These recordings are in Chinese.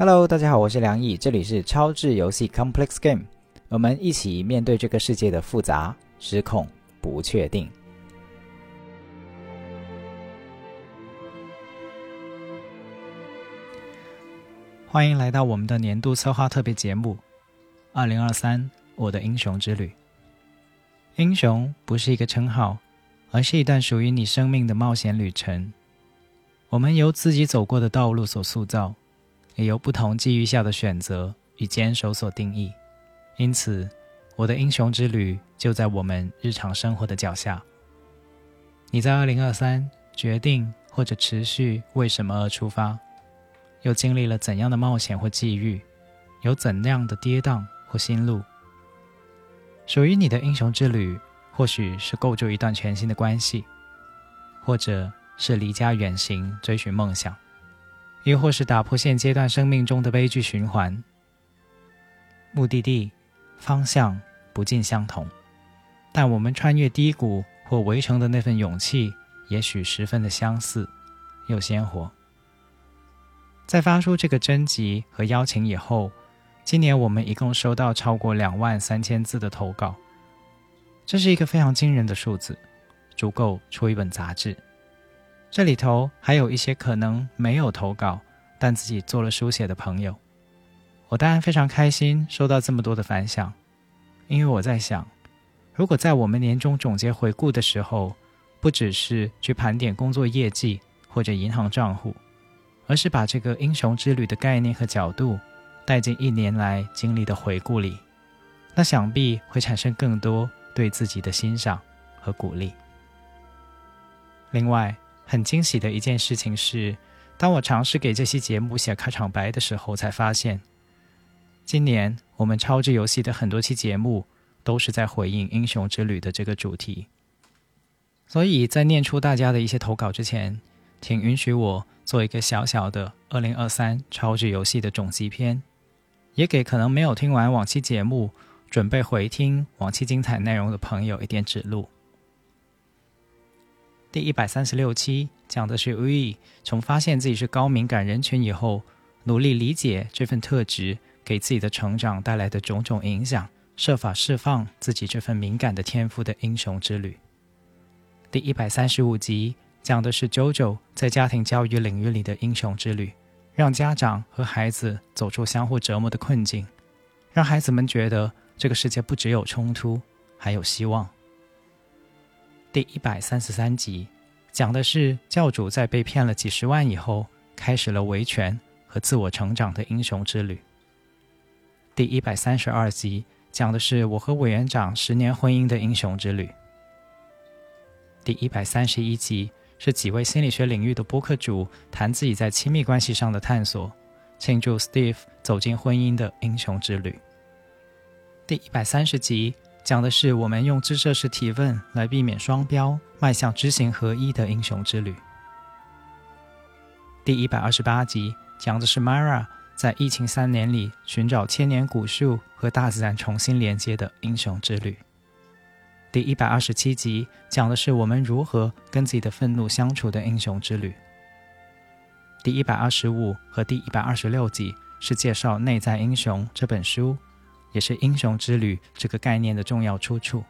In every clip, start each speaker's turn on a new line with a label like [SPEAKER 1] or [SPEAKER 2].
[SPEAKER 1] Hello，大家好，我是梁毅，这里是超智游戏 Complex Game，我们一起面对这个世界的复杂、失控、不确定。欢迎来到我们的年度策划特别节目《二零二三我的英雄之旅》。英雄不是一个称号，而是一段属于你生命的冒险旅程。我们由自己走过的道路所塑造，也由不同际遇下的选择与坚守所定义。因此，我的英雄之旅就在我们日常生活的脚下。你在二零二三决定或者持续为什么而出发？又经历了怎样的冒险或际遇？有怎样的跌宕或心路？属于你的英雄之旅，或许是构筑一段全新的关系，或者是离家远行追寻梦想，亦或是打破现阶段生命中的悲剧循环。目的地、方向不尽相同，但我们穿越低谷或围城的那份勇气，也许十分的相似又鲜活。在发出这个征集和邀请以后，今年我们一共收到超过两万三千字的投稿，这是一个非常惊人的数字，足够出一本杂志。这里头还有一些可能没有投稿，但自己做了书写的朋友。我当然非常开心收到这么多的反响，因为我在想，如果在我们年终总结回顾的时候，不只是去盘点工作业绩或者银行账户。而是把这个英雄之旅的概念和角度带进一年来经历的回顾里，那想必会产生更多对自己的欣赏和鼓励。另外，很惊喜的一件事情是，当我尝试给这期节目写开场白的时候，才发现，今年我们超智游戏的很多期节目都是在回应英雄之旅的这个主题。所以在念出大家的一些投稿之前，请允许我。做一个小小的二零二三超智游戏的总集篇，也给可能没有听完往期节目、准备回听往期精彩内容的朋友一点指路。第一百三十六期讲的是 We 从发现自己是高敏感人群以后，努力理解这份特质给自己的成长带来的种种影响，设法释放自己这份敏感的天赋的英雄之旅。第一百三十五集。讲的是 JoJo 在家庭教育领域里的英雄之旅，让家长和孩子走出相互折磨的困境，让孩子们觉得这个世界不只有冲突，还有希望。第一百三十三集讲的是教主在被骗了几十万以后，开始了维权和自我成长的英雄之旅。第一百三十二集讲的是我和委员长十年婚姻的英雄之旅。第一百三十一集。是几位心理学领域的播客主谈自己在亲密关系上的探索，庆祝 Steve 走进婚姻的英雄之旅。第一百三十集讲的是我们用知设式提问来避免双标，迈向知行合一的英雄之旅。第一百二十八集讲的是 Mara 在疫情三年里寻找千年古树和大自然重新连接的英雄之旅。第一百二十七集讲的是我们如何跟自己的愤怒相处的英雄之旅。第一百二十五和第一百二十六集是介绍《内在英雄》这本书，也是英雄之旅这个概念的重要出处。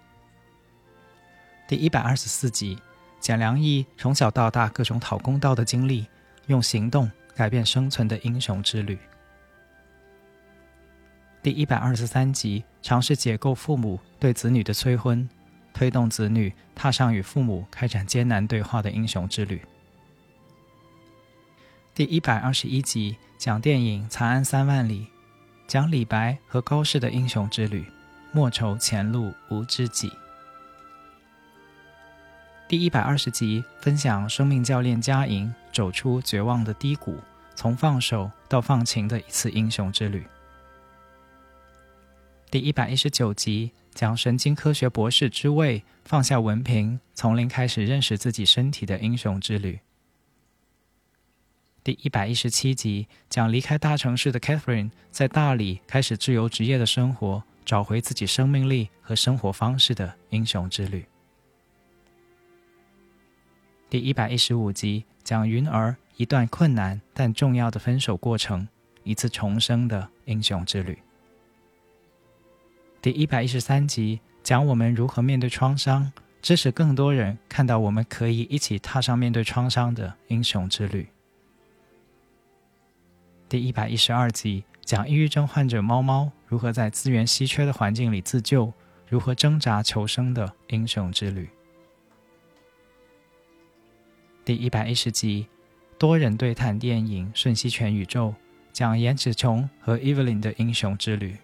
[SPEAKER 1] 第一百二十四集讲梁毅从小到大各种讨公道的经历，用行动改变生存的英雄之旅。第一百二十三集尝试解构父母对子女的催婚。推动子女踏上与父母开展艰难对话的英雄之旅。第一百二十一集讲电影《长安三万里》，讲李白和高适的英雄之旅。莫愁前路无知己。第一百二十集分享生命教练嘉莹走出绝望的低谷，从放手到放晴的一次英雄之旅。第一百一十九集。讲神经科学博士之位，放下文凭，从零开始认识自己身体的英雄之旅。第一百一十七集讲离开大城市的 Catherine 在大理开始自由职业的生活，找回自己生命力和生活方式的英雄之旅。第一百一十五集讲云儿一段困难但重要的分手过程，一次重生的英雄之旅。第一百一十三集讲我们如何面对创伤，支持更多人看到我们可以一起踏上面对创伤的英雄之旅。第一百一十二集讲抑郁症患者猫猫如何在资源稀缺的环境里自救，如何挣扎求生的英雄之旅。第一百一十集多人对谈电影《瞬息全宇宙》，讲颜子琼和 Evelyn 的英雄之旅。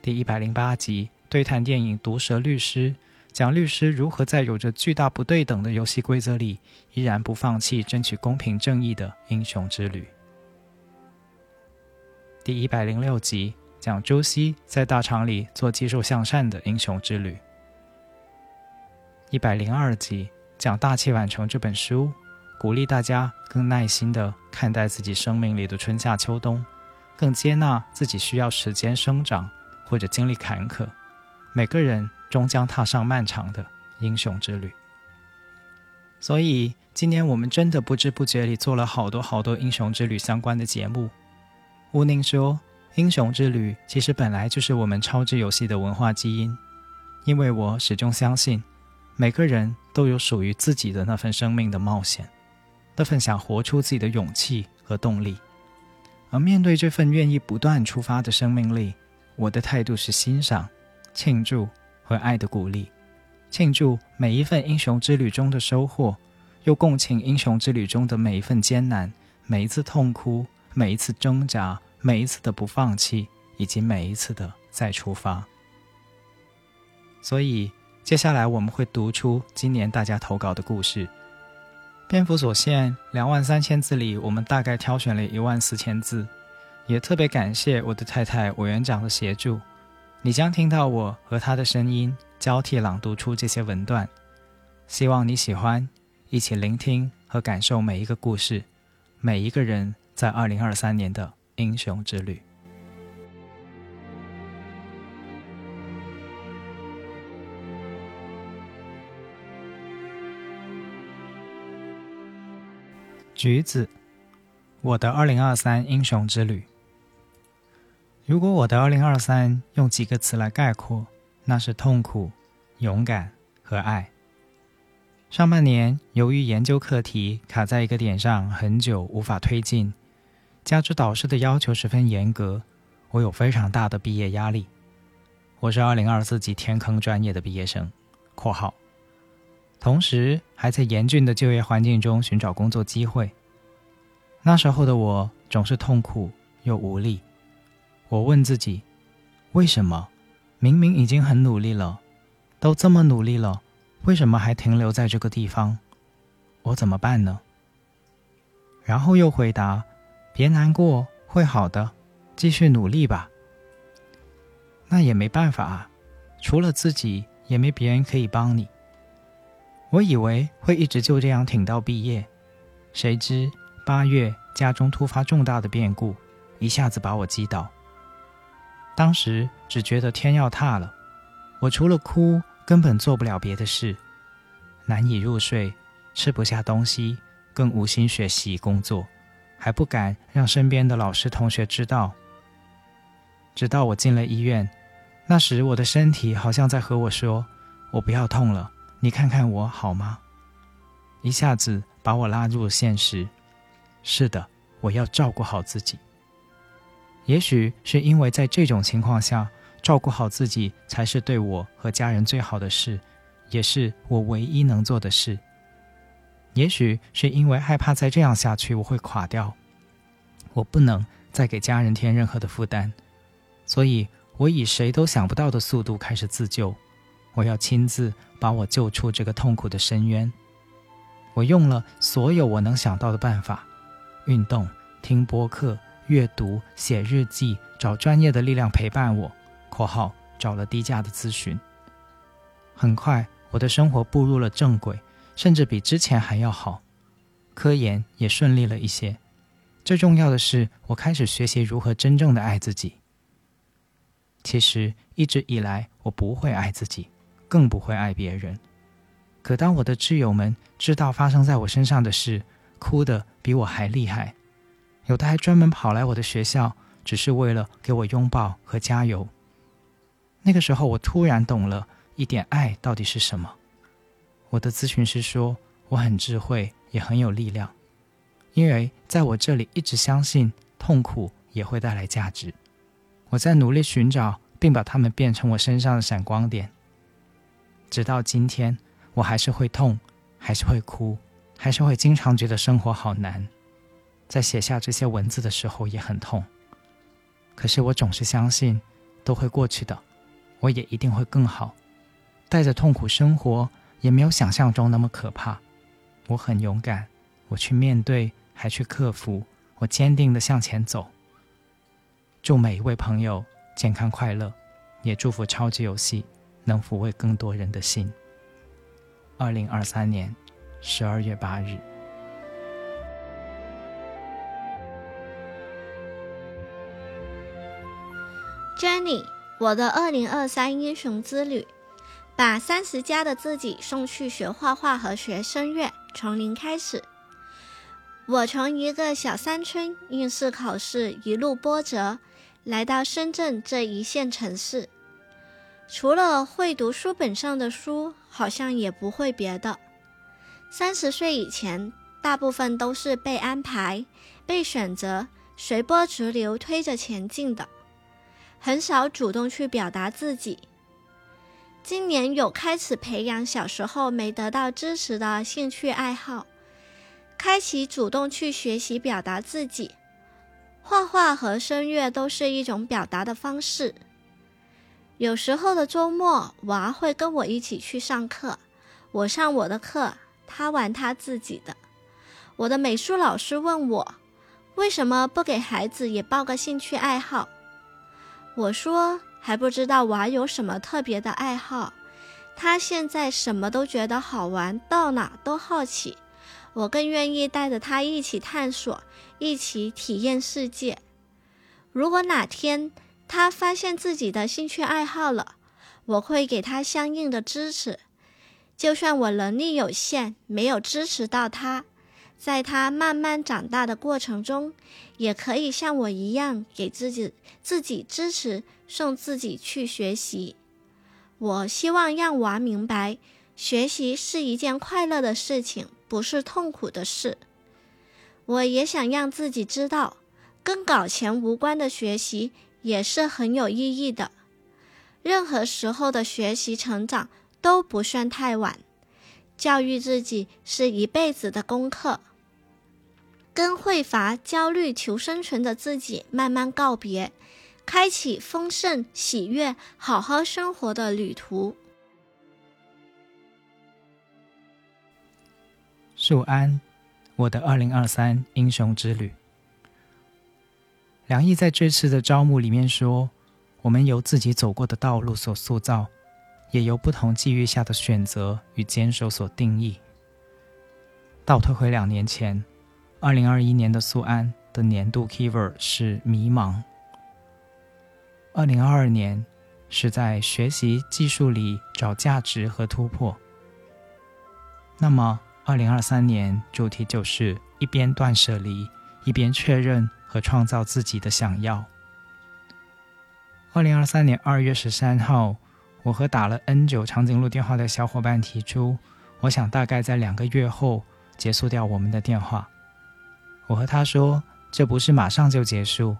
[SPEAKER 1] 第一百零八集对谈电影《毒舌律师》。讲律师如何在有着巨大不对等的游戏规则里，依然不放弃争取公平正义的英雄之旅。第一百零六集讲周希在大厂里做技术向善的英雄之旅。一百零二集讲《大器晚成》这本书，鼓励大家更耐心的看待自己生命里的春夏秋冬，更接纳自己需要时间生长或者经历坎坷。每个人。终将踏上漫长的英雄之旅。所以，今年我们真的不知不觉里做了好多好多英雄之旅相关的节目。吴宁说：“英雄之旅其实本来就是我们超值游戏的文化基因，因为我始终相信，每个人都有属于自己的那份生命的冒险，那份想活出自己的勇气和动力。而面对这份愿意不断出发的生命力，我的态度是欣赏、庆祝。”和爱的鼓励，庆祝每一份英雄之旅中的收获，又共情英雄之旅中的每一份艰难、每一次痛哭、每一次挣扎、每一次的不放弃，以及每一次的再出发。所以，接下来我们会读出今年大家投稿的故事。篇幅所限，两万三千字里，我们大概挑选了一万四千字，也特别感谢我的太太委员长的协助。你将听到我和他的声音交替朗读出这些文段，希望你喜欢，一起聆听和感受每一个故事，每一个人在二零二三年的英雄之旅。橘子，我的二零二三英雄之旅。如果我的二零二三用几个词来概括，那是痛苦、勇敢和爱。上半年由于研究课题卡在一个点上很久无法推进，加之导师的要求十分严格，我有非常大的毕业压力。我是二零二四级天坑专业的毕业生（括号），同时还在严峻的就业环境中寻找工作机会。那时候的我总是痛苦又无力。我问自己：为什么明明已经很努力了，都这么努力了，为什么还停留在这个地方？我怎么办呢？然后又回答：别难过，会好的，继续努力吧。那也没办法啊，除了自己，也没别人可以帮你。我以为会一直就这样挺到毕业，谁知八月家中突发重大的变故，一下子把我击倒。当时只觉得天要塌了，我除了哭根本做不了别的事，难以入睡，吃不下东西，更无心学习工作，还不敢让身边的老师同学知道。直到我进了医院，那时我的身体好像在和我说：“我不要痛了，你看看我好吗？”一下子把我拉入了现实。是的，我要照顾好自己。也许是因为在这种情况下，照顾好自己才是对我和家人最好的事，也是我唯一能做的事。也许是因为害怕再这样下去我会垮掉，我不能再给家人添任何的负担，所以我以谁都想不到的速度开始自救。我要亲自把我救出这个痛苦的深渊。我用了所有我能想到的办法：运动、听播客。阅读、写日记、找专业的力量陪伴我（括号找了低价的咨询）。很快，我的生活步入了正轨，甚至比之前还要好，科研也顺利了一些。最重要的是，我开始学习如何真正的爱自己。其实一直以来，我不会爱自己，更不会爱别人。可当我的挚友们知道发生在我身上的事，哭得比我还厉害。有的还专门跑来我的学校，只是为了给我拥抱和加油。那个时候，我突然懂了一点爱到底是什么。我的咨询师说我很智慧，也很有力量，因为在我这里一直相信痛苦也会带来价值。我在努力寻找，并把它们变成我身上的闪光点。直到今天，我还是会痛，还是会哭，还是会经常觉得生活好难。在写下这些文字的时候也很痛，可是我总是相信都会过去的，我也一定会更好。带着痛苦生活也没有想象中那么可怕。我很勇敢，我去面对，还去克服，我坚定的向前走。祝每一位朋友健康快乐，也祝福超级游戏能抚慰更多人的心。二零二三年十二月八日。
[SPEAKER 2] 你我的二零二三英雄之旅，把三十加的自己送去学画画和学声乐，从零开始。我从一个小山村应试考试一路波折，来到深圳这一线城市。除了会读书本上的书，好像也不会别的。三十岁以前，大部分都是被安排、被选择、随波逐流推着前进的。很少主动去表达自己。今年有开始培养小时候没得到支持的兴趣爱好，开启主动去学习表达自己。画画和声乐都是一种表达的方式。有时候的周末，娃会跟我一起去上课，我上我的课，他玩他自己的。我的美术老师问我，为什么不给孩子也报个兴趣爱好？我说还不知道娃有什么特别的爱好，他现在什么都觉得好玩，到哪都好奇。我更愿意带着他一起探索，一起体验世界。如果哪天他发现自己的兴趣爱好了，我会给他相应的支持。就算我能力有限，没有支持到他。在他慢慢长大的过程中，也可以像我一样给自己自己支持，送自己去学习。我希望让娃明白，学习是一件快乐的事情，不是痛苦的事。我也想让自己知道，跟搞钱无关的学习也是很有意义的。任何时候的学习成长都不算太晚，教育自己是一辈子的功课。跟匮乏、焦虑、求生存的自己慢慢告别，开启丰盛、喜悦、好好生活的旅途。
[SPEAKER 1] 树安，我的二零二三英雄之旅。梁毅在这次的招募里面说：“我们由自己走过的道路所塑造，也由不同际遇下的选择与坚守所定义。”倒退回两年前。二零二一年的素安的年度 keyword 是迷茫。二零二二年是在学习技术里找价值和突破。那么二零二三年主题就是一边断舍离，一边确认和创造自己的想要。二零二三年二月十三号，我和打了 N 九长颈鹿电话的小伙伴提出，我想大概在两个月后结束掉我们的电话。我和他说：“这不是马上就结束，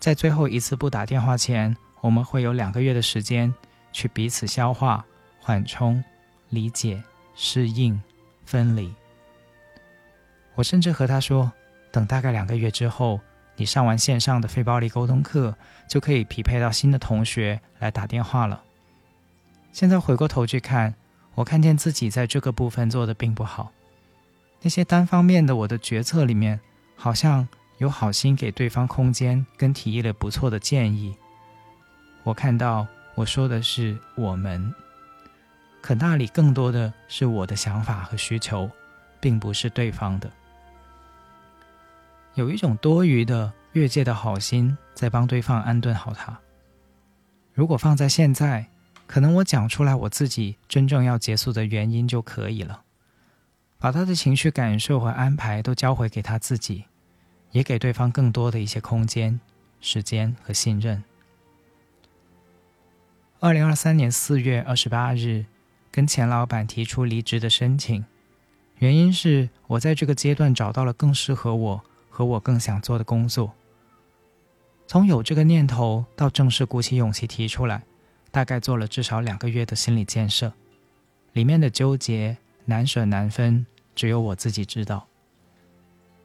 [SPEAKER 1] 在最后一次不打电话前，我们会有两个月的时间去彼此消化、缓冲、理解、适应、分离。”我甚至和他说：“等大概两个月之后，你上完线上的非暴力沟通课，就可以匹配到新的同学来打电话了。”现在回过头去看，我看见自己在这个部分做的并不好，那些单方面的我的决策里面。好像有好心给对方空间，跟提议了不错的建议。我看到我说的是我们，可那里更多的是我的想法和需求，并不是对方的。有一种多余的越界的好心，在帮对方安顿好他。如果放在现在，可能我讲出来我自己真正要结束的原因就可以了，把他的情绪感受和安排都交回给他自己。也给对方更多的一些空间、时间和信任。二零二三年四月二十八日，跟前老板提出离职的申请，原因是我在这个阶段找到了更适合我和我更想做的工作。从有这个念头到正式鼓起勇气提出来，大概做了至少两个月的心理建设，里面的纠结、难舍难分，只有我自己知道。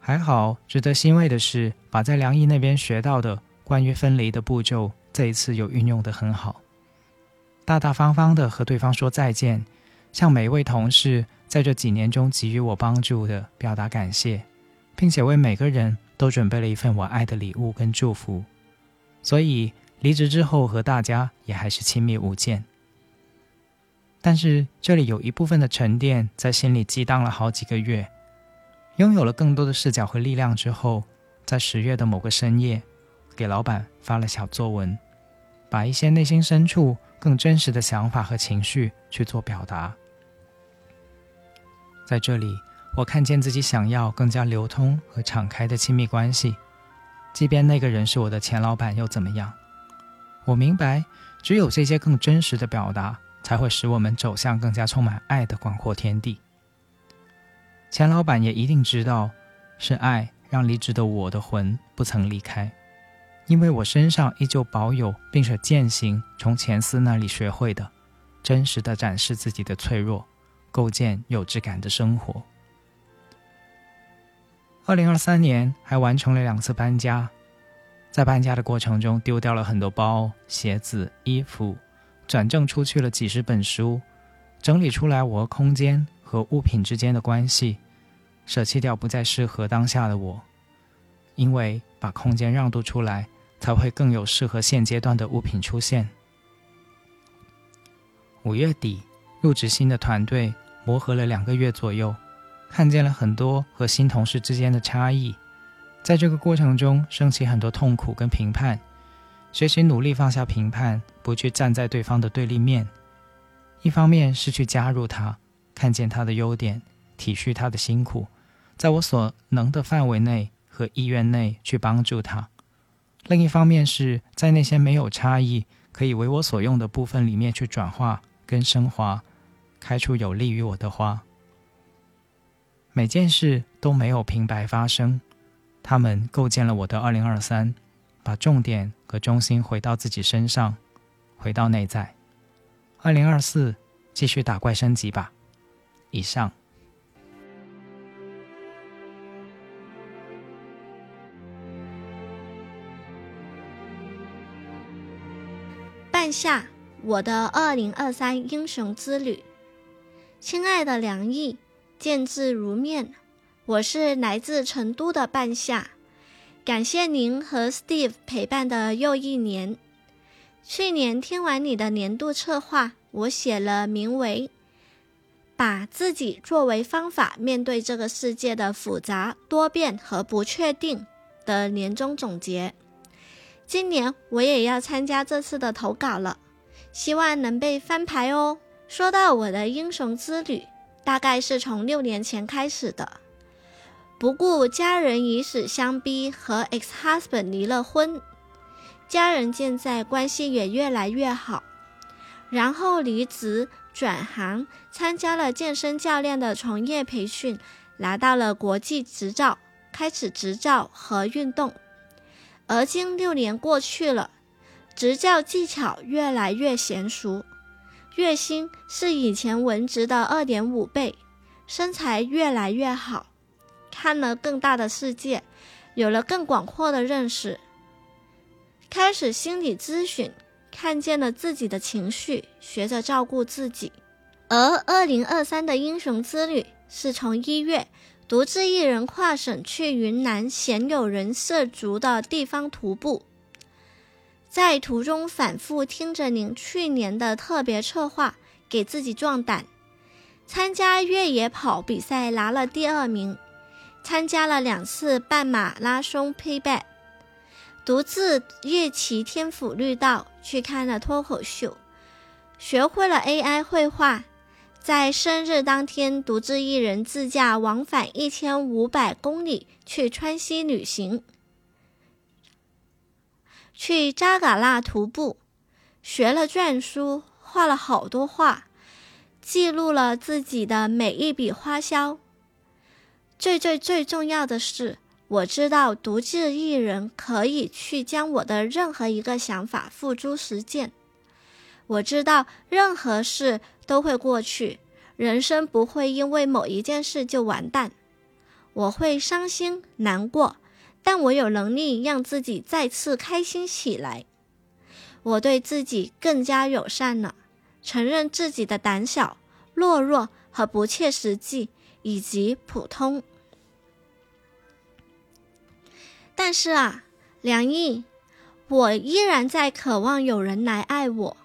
[SPEAKER 1] 还好，值得欣慰的是，把在梁毅那边学到的关于分离的步骤，这一次有运用得很好。大大方方的和对方说再见，向每一位同事在这几年中给予我帮助的表达感谢，并且为每个人都准备了一份我爱的礼物跟祝福。所以离职之后和大家也还是亲密无间。但是这里有一部分的沉淀在心里激荡了好几个月。拥有了更多的视角和力量之后，在十月的某个深夜，给老板发了小作文，把一些内心深处更真实的想法和情绪去做表达。在这里，我看见自己想要更加流通和敞开的亲密关系，即便那个人是我的前老板又怎么样？我明白，只有这些更真实的表达，才会使我们走向更加充满爱的广阔天地。钱老板也一定知道，是爱让离职的我的魂不曾离开，因为我身上依旧保有，并且践行从钱思那里学会的，真实的展示自己的脆弱，构建有质感的生活。二零二三年还完成了两次搬家，在搬家的过程中丢掉了很多包、鞋子、衣服，转正出去了几十本书，整理出来我和空间和物品之间的关系。舍弃掉不再适合当下的我，因为把空间让渡出来，才会更有适合现阶段的物品出现。五月底入职新的团队，磨合了两个月左右，看见了很多和新同事之间的差异，在这个过程中升起很多痛苦跟评判，学习努力放下评判，不去站在对方的对立面，一方面是去加入他，看见他的优点，体恤他的辛苦。在我所能的范围内和意愿内去帮助他。另一方面，是在那些没有差异、可以为我所用的部分里面去转化跟升华，开出有利于我的花。每件事都没有平白发生，他们构建了我的二零二三，把重点和中心回到自己身上，回到内在。二零二四，继续打怪升级吧。以上。
[SPEAKER 2] 半夏我的二零二三英雄之旅，亲爱的梁毅，见字如面，我是来自成都的半夏，感谢您和 Steve 陪伴的又一年。去年听完你的年度策划，我写了名为“把自己作为方法面对这个世界的复杂多变和不确定”的年终总结。今年我也要参加这次的投稿了，希望能被翻牌哦。说到我的英雄之旅，大概是从六年前开始的。不顾家人以死相逼，和 ex husband 离了婚，家人现在，关系也越来越好。然后离职转行，参加了健身教练的从业培训，拿到了国际执照，开始执照和运动。而今六年过去了，执教技巧越来越娴熟，月薪是以前文职的二点五倍，身材越来越好，看了更大的世界，有了更广阔的认识，开始心理咨询，看见了自己的情绪，学着照顾自己。而二零二三的英雄之旅是从一月。独自一人跨省去云南鲜有人涉足的地方徒步，在途中反复听着您去年的特别策划，给自己壮胆。参加越野跑比赛拿了第二名，参加了两次半马拉松 Payback，独自夜骑天府绿道去看了脱口秀，学会了 AI 绘画。在生日当天独自一人自驾往返一千五百公里去川西旅行，去扎尕那徒步，学了篆书，画了好多画，记录了自己的每一笔花销。最最最重要的是。我知道独自一人可以去将我的任何一个想法付诸实践。我知道任何事都会过去，人生不会因为某一件事就完蛋。我会伤心难过，但我有能力让自己再次开心起来。我对自己更加友善了，承认自己的胆小、懦弱和不切实际，以及普通。但是啊，梁毅，我依然在渴望有人来爱我，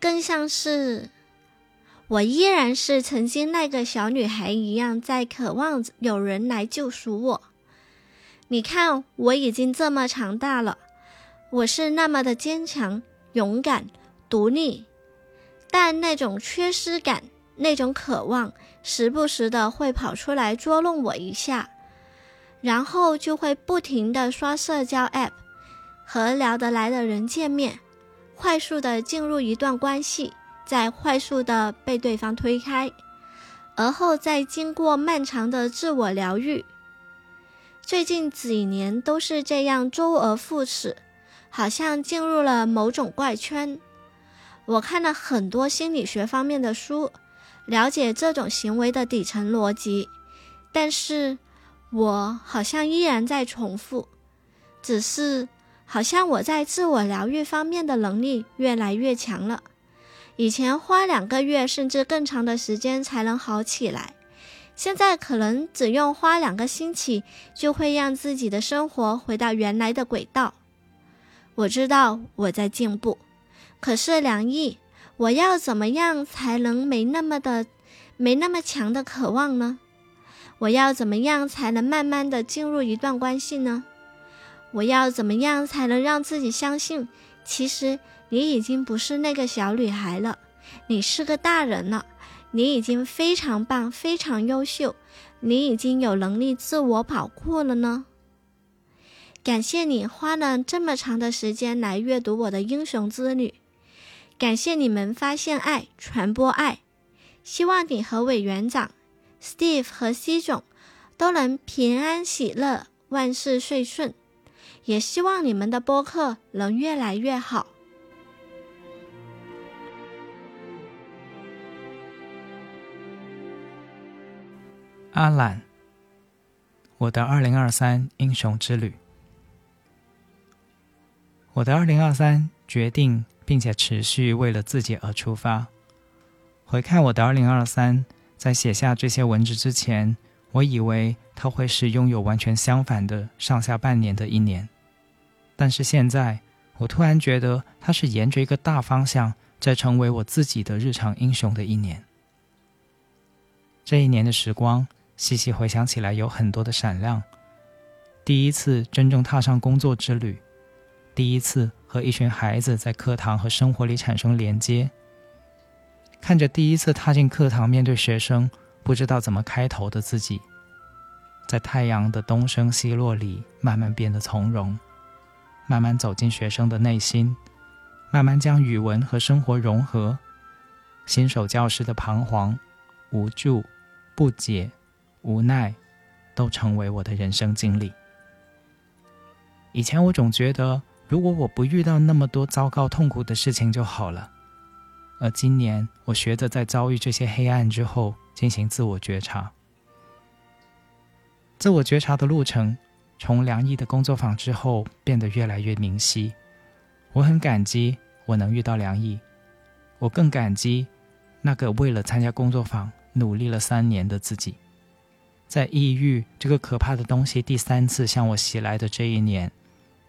[SPEAKER 2] 更像是我依然是曾经那个小女孩一样，在渴望有人来救赎我。你看，我已经这么强大了，我是那么的坚强、勇敢、独立，但那种缺失感、那种渴望，时不时的会跑出来捉弄我一下。然后就会不停的刷社交 App，和聊得来的人见面，快速的进入一段关系，再快速的被对方推开，而后再经过漫长的自我疗愈。最近几年都是这样周而复始，好像进入了某种怪圈。我看了很多心理学方面的书，了解这种行为的底层逻辑，但是。我好像依然在重复，只是好像我在自我疗愈方面的能力越来越强了。以前花两个月甚至更长的时间才能好起来，现在可能只用花两个星期就会让自己的生活回到原来的轨道。我知道我在进步，可是梁毅，我要怎么样才能没那么的没那么强的渴望呢？我要怎么样才能慢慢的进入一段关系呢？我要怎么样才能让自己相信，其实你已经不是那个小女孩了，你是个大人了，你已经非常棒，非常优秀，你已经有能力自我保护了呢？感谢你花了这么长的时间来阅读我的英雄之旅，感谢你们发现爱，传播爱，希望你和委员长。Steve 和西总都能平安喜乐，万事顺顺。也希望你们的播客能越来越好。
[SPEAKER 1] 阿懒，我的二零二三英雄之旅。我的二零二三决定并且持续为了自己而出发。回看我的二零二三。在写下这些文字之前，我以为它会是拥有完全相反的上下半年的一年，但是现在，我突然觉得它是沿着一个大方向在成为我自己的日常英雄的一年。这一年的时光，细细回想起来，有很多的闪亮：第一次真正踏上工作之旅，第一次和一群孩子在课堂和生活里产生连接。看着第一次踏进课堂，面对学生，不知道怎么开头的自己，在太阳的东升西落里，慢慢变得从容，慢慢走进学生的内心，慢慢将语文和生活融合。新手教师的彷徨、无助、不解、无奈，都成为我的人生经历。以前我总觉得，如果我不遇到那么多糟糕痛苦的事情就好了。而今年，我学着在遭遇这些黑暗之后进行自我觉察。自我觉察的路程，从梁毅的工作坊之后变得越来越明晰。我很感激我能遇到梁毅，我更感激那个为了参加工作坊努力了三年的自己。在抑郁这个可怕的东西第三次向我袭来的这一年，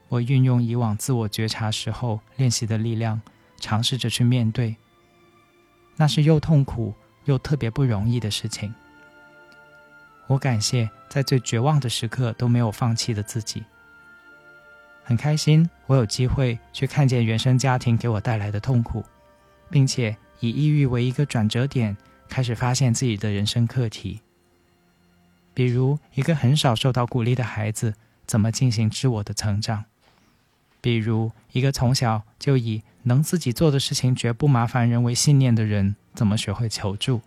[SPEAKER 1] 我运用以往自我觉察时候练习的力量，尝试着去面对。那是又痛苦又特别不容易的事情。我感谢在最绝望的时刻都没有放弃的自己。很开心我有机会去看见原生家庭给我带来的痛苦，并且以抑郁为一个转折点，开始发现自己的人生课题。比如，一个很少受到鼓励的孩子怎么进行自我的成长？比如，一个从小就以能自己做的事情绝不麻烦人为信念的人怎么学会求助？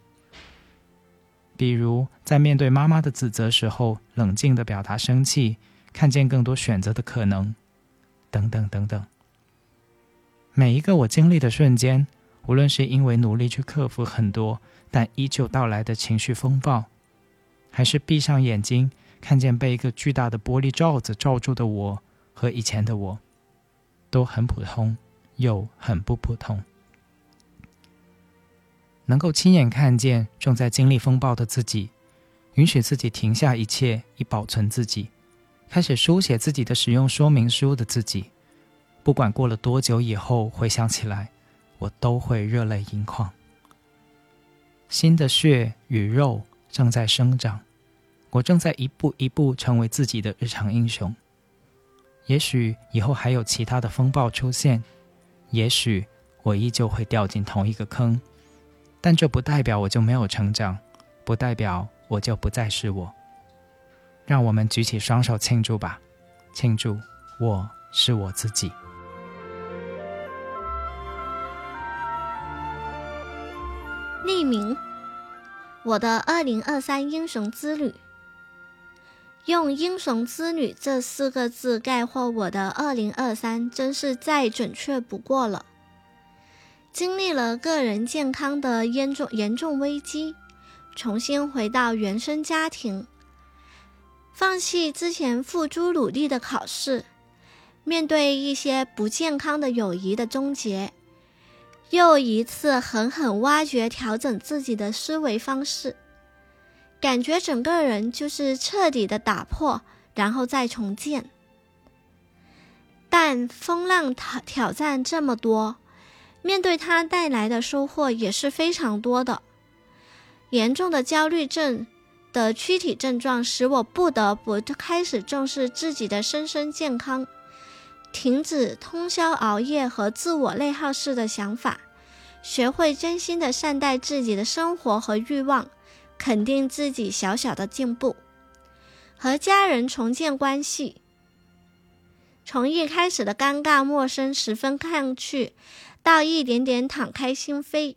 [SPEAKER 1] 比如，在面对妈妈的指责时候，冷静的表达生气，看见更多选择的可能，等等等等。每一个我经历的瞬间，无论是因为努力去克服很多但依旧到来的情绪风暴，还是闭上眼睛看见被一个巨大的玻璃罩子罩住的我和以前的我，都很普通，又很不普通。能够亲眼看见正在经历风暴的自己，允许自己停下一切以保存自己，开始书写自己的使用说明书的自己，不管过了多久以后回想起来，我都会热泪盈眶。新的血与肉正在生长，我正在一步一步成为自己的日常英雄。也许以后还有其他的风暴出现，也许我依旧会掉进同一个坑。但这不代表我就没有成长，不代表我就不再是我。让我们举起双手庆祝吧，庆祝我是我自己。
[SPEAKER 2] 匿名，我的二零二三英雄之旅，用“英雄之旅”这四个字概括我的二零二三，真是再准确不过了。经历了个人健康的严重严重危机，重新回到原生家庭，放弃之前付诸努力的考试，面对一些不健康的友谊的终结，又一次狠狠挖掘调整自己的思维方式，感觉整个人就是彻底的打破，然后再重建。但风浪挑挑战这么多。面对它带来的收获也是非常多的。严重的焦虑症的躯体症状使我不得不开始重视自己的身心健康，停止通宵熬夜和自我内耗式的想法，学会真心的善待自己的生活和欲望，肯定自己小小的进步，和家人重建关系，从一开始的尴尬陌生、十分抗拒。到一点点敞开心扉，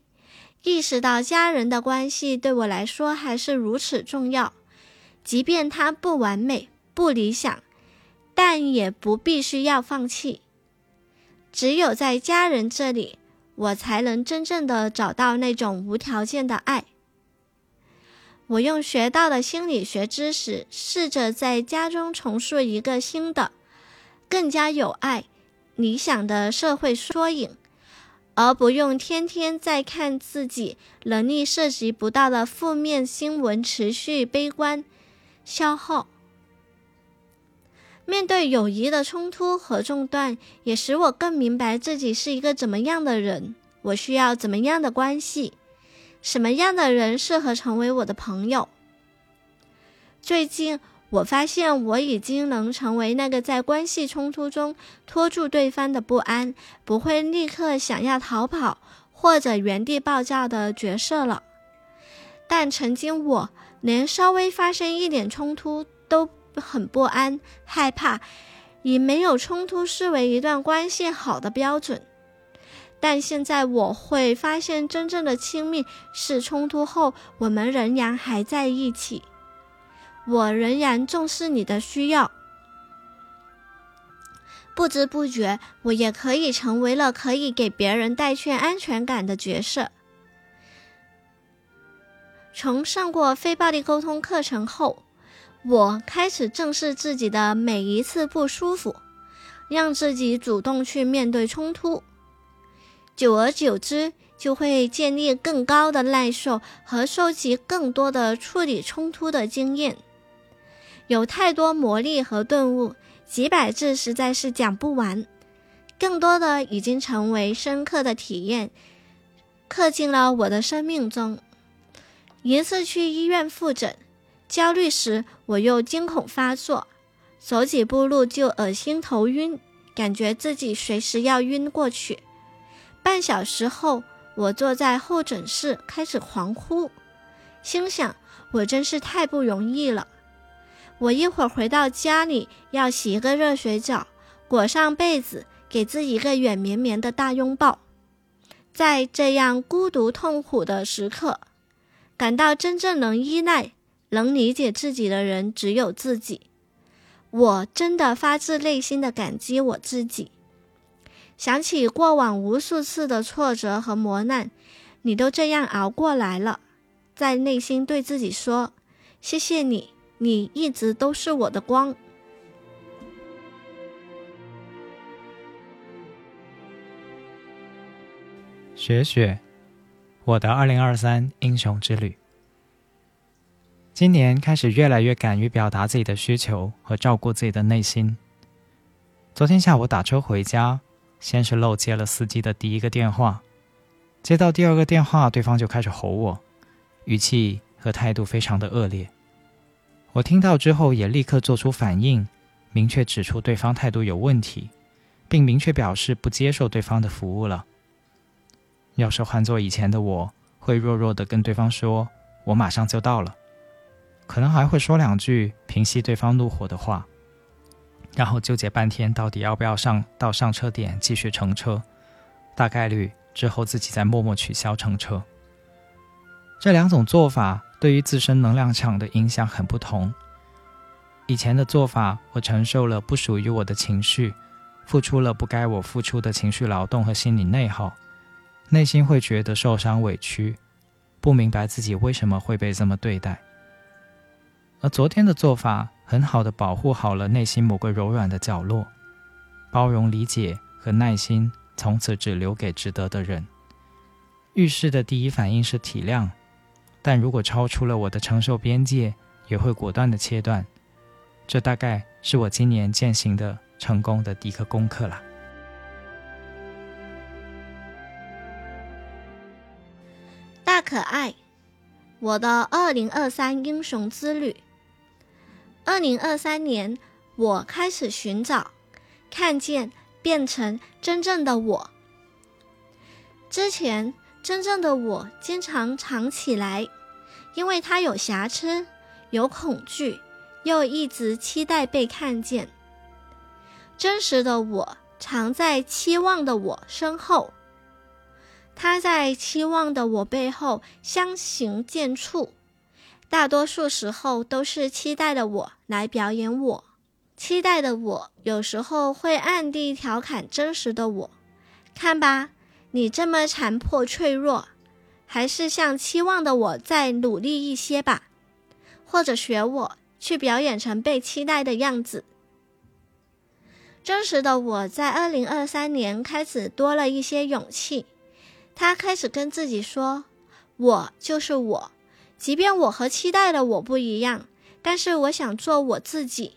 [SPEAKER 2] 意识到家人的关系对我来说还是如此重要，即便它不完美、不理想，但也不必须要放弃。只有在家人这里，我才能真正的找到那种无条件的爱。我用学到的心理学知识，试着在家中重塑一个新的、更加有爱、理想的社会缩影。而不用天天在看自己能力涉及不到的负面新闻，持续悲观消耗。面对友谊的冲突和中断，也使我更明白自己是一个怎么样的人，我需要怎么样的关系，什么样的人适合成为我的朋友。最近。我发现我已经能成为那个在关系冲突中拖住对方的不安，不会立刻想要逃跑或者原地爆炸的角色了。但曾经我连稍微发生一点冲突都很不安、害怕，以没有冲突视为一段关系好的标准。但现在我会发现，真正的亲密是冲突后我们仍然还在一起。我仍然重视你的需要，不知不觉，我也可以成为了可以给别人带去安全感的角色。从上过非暴力沟通课程后，我开始正视自己的每一次不舒服，让自己主动去面对冲突。久而久之，就会建立更高的耐受和收集更多的处理冲突的经验。有太多魔力和顿悟，几百字实在是讲不完。更多的已经成为深刻的体验，刻进了我的生命中。一次去医院复诊，焦虑时我又惊恐发作，走几步路就恶心头晕，感觉自己随时要晕过去。半小时后，我坐在候诊室开始狂哭，心想我真是太不容易了。我一会儿回到家里要洗一个热水澡，裹上被子，给自己一个软绵绵的大拥抱。在这样孤独痛苦的时刻，感到真正能依赖、能理解自己的人只有自己。我真的发自内心的感激我自己。想起过往无数次的挫折和磨难，你都这样熬过来了，在内心对自己说：“谢谢你，你一直都是我的光。”
[SPEAKER 1] 雪雪，我的二零二三英雄之旅。今年开始越来越敢于表达自己的需求和照顾自己的内心。昨天下午打车回家。先是漏接了司机的第一个电话，接到第二个电话，对方就开始吼我，语气和态度非常的恶劣。我听到之后也立刻做出反应，明确指出对方态度有问题，并明确表示不接受对方的服务了。要是换做以前的我，会弱弱的跟对方说：“我马上就到了。”可能还会说两句平息对方怒火的话。然后纠结半天，到底要不要上到上车点继续乘车？大概率之后自己再默默取消乘车。这两种做法对于自身能量场的影响很不同。以前的做法，我承受了不属于我的情绪，付出了不该我付出的情绪劳动和心理内耗，内心会觉得受伤委屈，不明白自己为什么会被这么对待。而昨天的做法。很好的保护好了内心某个柔软的角落，包容、理解和耐心，从此只留给值得的人。遇事的第一反应是体谅，但如果超出了我的承受边界，也会果断的切断。这大概是我今年践行的成功的第一个功课了。
[SPEAKER 2] 大可爱，我的二零二三英雄之旅。二零二三年，我开始寻找、看见、变成真正的我。之前，真正的我经常藏起来，因为它有瑕疵、有恐惧，又一直期待被看见。真实的我藏在期望的我身后，他在期望的我背后相形见绌。大多数时候都是期待的我来表演我，期待的我有时候会暗地调侃真实的我。看吧，你这么残破脆弱，还是向期望的我再努力一些吧，或者学我去表演成被期待的样子。真实的我在二零二三年开始多了一些勇气，他开始跟自己说：“我就是我。”即便我和期待的我不一样，但是我想做我自己。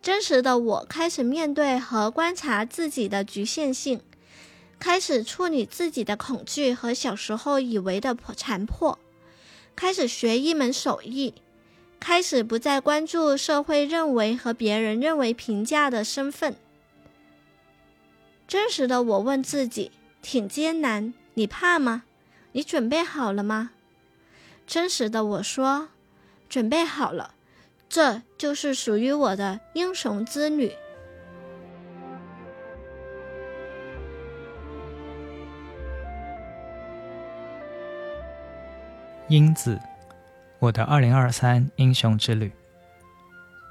[SPEAKER 2] 真实的我开始面对和观察自己的局限性，开始处理自己的恐惧和小时候以为的残破，开始学一门手艺，开始不再关注社会认为和别人认为评价的身份。真实的我问自己：挺艰难，你怕吗？你准备好了吗？真实的我说：“准备好了，这就是属于我的英雄之旅。”
[SPEAKER 1] 英子，我的二零二三英雄之旅。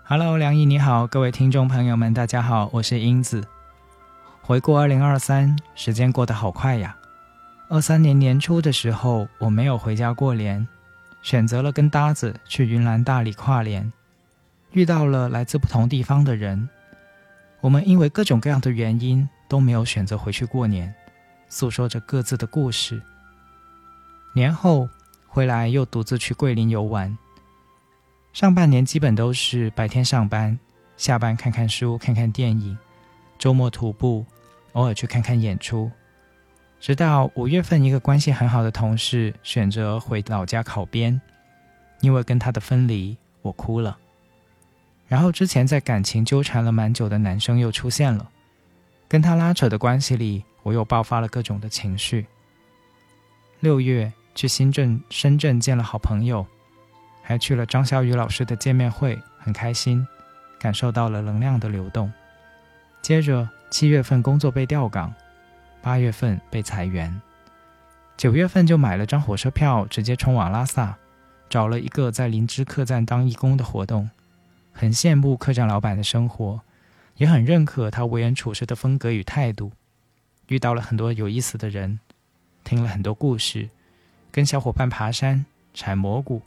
[SPEAKER 1] Hello，梁毅，你好，各位听众朋友们，大家好，我是英子。回顾二零二三，时间过得好快呀！二三年年初的时候，我没有回家过年。选择了跟搭子去云南大理跨年，遇到了来自不同地方的人，我们因为各种各样的原因都没有选择回去过年，诉说着各自的故事。年后回来又独自去桂林游玩。上半年基本都是白天上班，下班看看书、看看电影，周末徒步，偶尔去看看演出。直到五月份，一个关系很好的同事选择回老家考编，因为跟他的分离，我哭了。然后之前在感情纠缠了蛮久的男生又出现了，跟他拉扯的关系里，我又爆发了各种的情绪。六月去新镇、深圳见了好朋友，还去了张小雨老师的见面会，很开心，感受到了能量的流动。接着七月份工作被调岗，八月份被裁员，九月份就买了张火车票，直接冲往拉萨，找了一个在灵芝客栈当义工的活动。很羡慕客栈老板的生活，也很认可他为人处事的风格与态度。遇到了很多有意思的人，听了很多故事，跟小伙伴爬山、采蘑菇、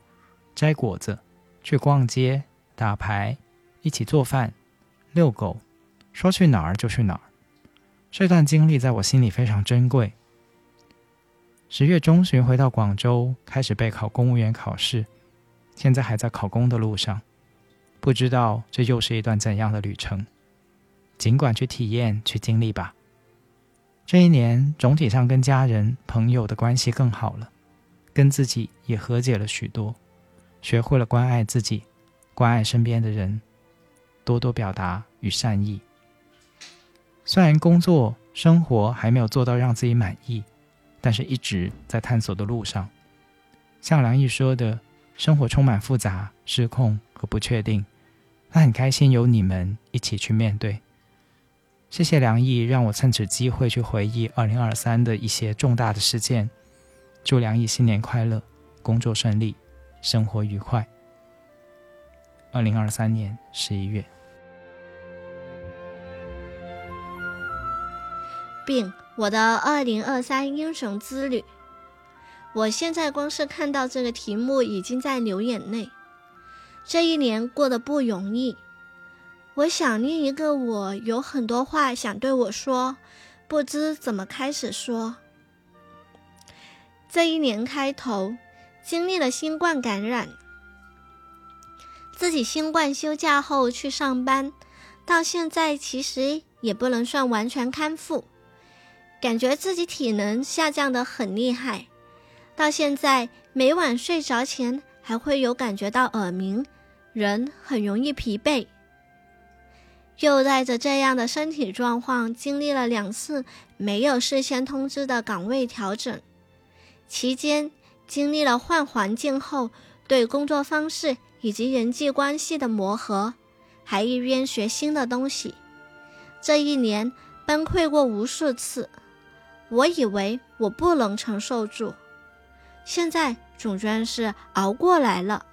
[SPEAKER 1] 摘果子，去逛街、打牌，一起做饭、遛狗，说去哪儿就去哪儿。这段经历在我心里非常珍贵。十月中旬回到广州，开始备考公务员考试，现在还在考公的路上。不知道这又是一段怎样的旅程，尽管去体验、去经历吧。这一年总体上跟家人、朋友的关系更好了，跟自己也和解了许多，学会了关爱自己，关爱身边的人，多多表达与善意。虽然工作生活还没有做到让自己满意，但是一直在探索的路上。像梁毅说的，生活充满复杂、失控和不确定。他很开心有你们一起去面对。谢谢梁毅，让我趁此机会去回忆二零二三的一些重大的事件。祝梁毅新年快乐，工作顺利，生活愉快。二零二三年十一月，
[SPEAKER 2] 并我的二零二三英雄之旅。我现在光是看到这个题目，已经在流眼泪。这一年过得不容易，我想另一个我有很多话想对我说，不知怎么开始说。这一年开头经历了新冠感染，自己新冠休假后去上班，到现在其实也不能算完全康复，感觉自己体能下降的很厉害，到现在每晚睡着前还会有感觉到耳鸣。人很容易疲惫，又带着这样的身体状况，经历了两次没有事先通知的岗位调整，期间经历了换环境后对工作方式以及人际关系的磨合，还一边学新的东西。这一年崩溃过无数次，我以为我不能承受住，现在总算是熬过来了。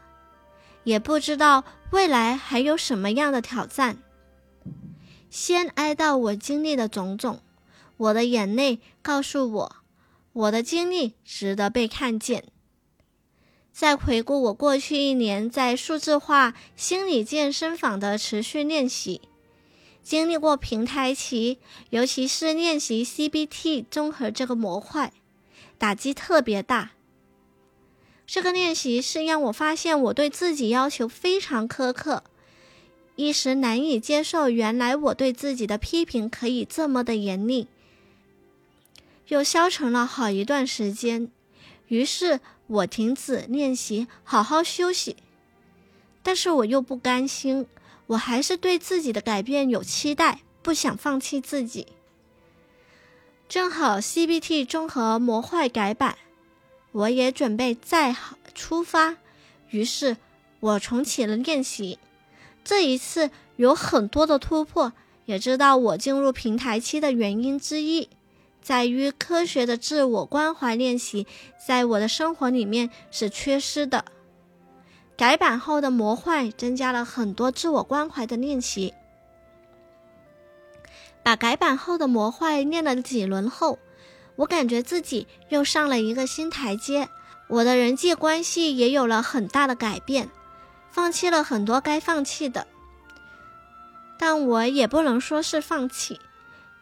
[SPEAKER 2] 也不知道未来还有什么样的挑战。先哀悼我经历的种种，我的眼泪告诉我，我的经历值得被看见。再回顾我过去一年在数字化心理健身房的持续练习，经历过平台期，尤其是练习 CBT 综合这个模块，打击特别大。这个练习是让我发现我对自己要求非常苛刻，一时难以接受，原来我对自己的批评可以这么的严厉，又消沉了好一段时间。于是我停止练习，好好休息。但是我又不甘心，我还是对自己的改变有期待，不想放弃自己。正好 CBT 综合模块改版。我也准备再出发，于是我重启了练习。这一次有很多的突破，也知道我进入平台期的原因之一，在于科学的自我关怀练习在我的生活里面是缺失的。改版后的模块增加了很多自我关怀的练习，把改版后的模块练了几轮后。我感觉自己又上了一个新台阶，我的人际关系也有了很大的改变，放弃了很多该放弃的，但我也不能说是放弃，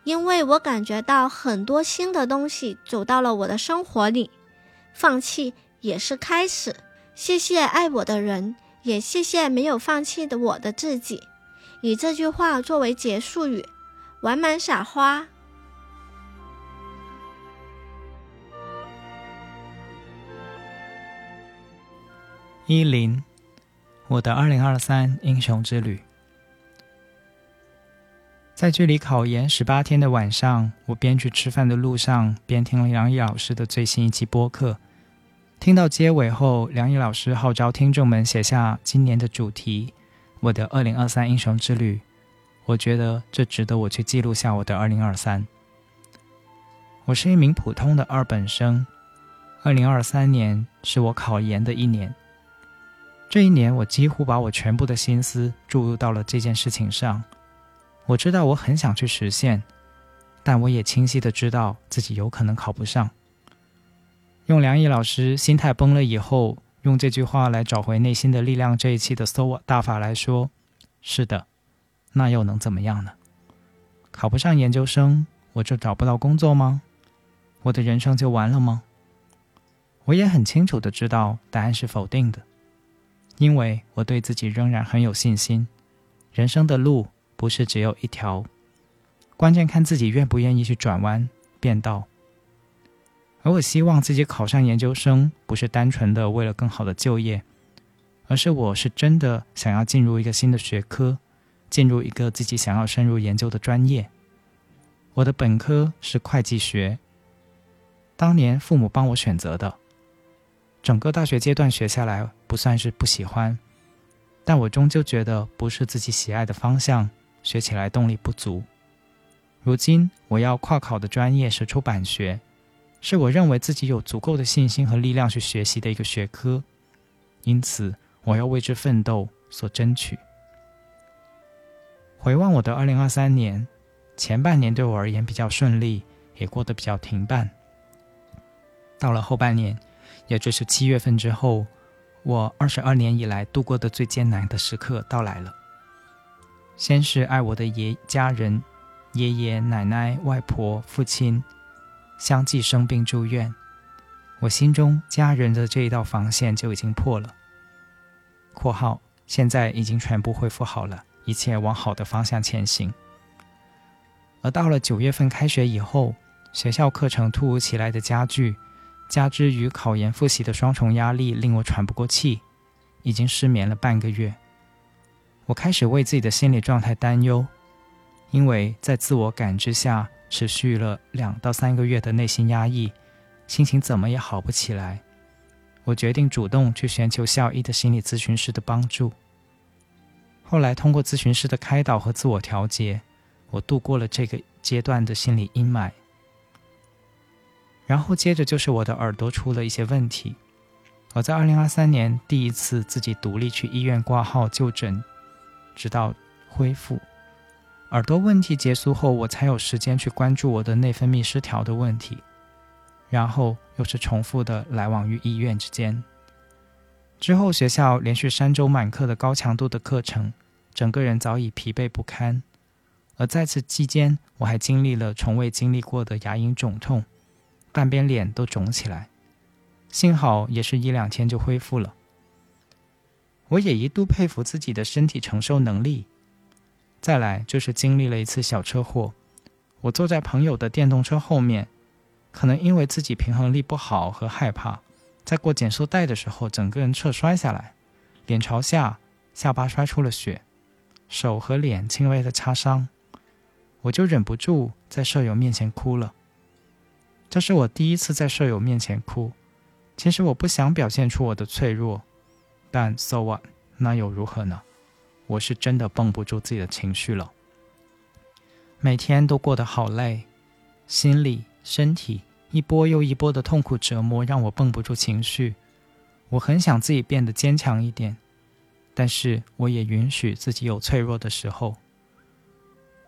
[SPEAKER 2] 因为我感觉到很多新的东西走到了我的生活里，放弃也是开始。谢谢爱我的人，也谢谢没有放弃的我的自己。以这句话作为结束语，完满撒花。
[SPEAKER 1] 一零，我的二零二三英雄之旅。在距离考研十八天的晚上，我边去吃饭的路上，边听了杨毅老师的最新一期播客。听到结尾后，梁毅老师号召听众们写下今年的主题——我的二零二三英雄之旅。我觉得这值得我去记录下我的二零二三。我是一名普通的二本生，二零二三年是我考研的一年。这一年，我几乎把我全部的心思注入到了这件事情上。我知道我很想去实现，但我也清晰的知道自己有可能考不上。用梁毅老师心态崩了以后，用这句话来找回内心的力量这一期的 SO 大法来说，是的，那又能怎么样呢？考不上研究生，我就找不到工作吗？我的人生就完了吗？我也很清楚的知道答案是否定的，因为我对自己仍然很有信心，人生的路。不是只有一条，关键看自己愿不愿意去转弯变道。而我希望自己考上研究生，不是单纯的为了更好的就业，而是我是真的想要进入一个新的学科，进入一个自己想要深入研究的专业。我的本科是会计学，当年父母帮我选择的，整个大学阶段学下来不算是不喜欢，但我终究觉得不是自己喜爱的方向。学起来动力不足。如今我要跨考的专业是出版学，是我认为自己有足够的信心和力量去学习的一个学科，因此我要为之奋斗，所争取。回望我的二零二三年，前半年对我而言比较顺利，也过得比较停办。到了后半年，也就是七月份之后，我二十二年以来度过的最艰难的时刻到来了。先是爱我的爷家人，爷爷奶奶、外婆、父亲相继生病住院，我心中家人的这一道防线就已经破了。（括号现在已经全部恢复好了，一切往好的方向前行。）而到了九月份开学以后，学校课程突如其来的加剧，加之与考研复习的双重压力，令我喘不过气，已经失眠了半个月。我开始为自己的心理状态担忧，因为在自我感知下持续了两到三个月的内心压抑，心情怎么也好不起来。我决定主动去寻求校医的心理咨询师的帮助。后来通过咨询师的开导和自我调节，我度过了这个阶段的心理阴霾。然后接着就是我的耳朵出了一些问题，我在二零二三年第一次自己独立去医院挂号就诊。直到恢复耳朵问题结束后，我才有时间去关注我的内分泌失调的问题。然后又是重复的来往于医院之间。之后学校连续三周满课的高强度的课程，整个人早已疲惫不堪。而在此期间，我还经历了从未经历过的牙龈肿痛，半边脸都肿起来。幸好也是一两天就恢复了。我也一度佩服自己的身体承受能力。再来就是经历了一次小车祸，我坐在朋友的电动车后面，可能因为自己平衡力不好和害怕，在过减速带的时候，整个人侧摔下来，脸朝下，下巴摔出了血，手和脸轻微的擦伤，我就忍不住在舍友面前哭了。这是我第一次在舍友面前哭，其实我不想表现出我的脆弱。但 so what？那又如何呢？我是真的绷不住自己的情绪了。每天都过得好累，心理、身体一波又一波的痛苦折磨让我绷不住情绪。我很想自己变得坚强一点，但是我也允许自己有脆弱的时候。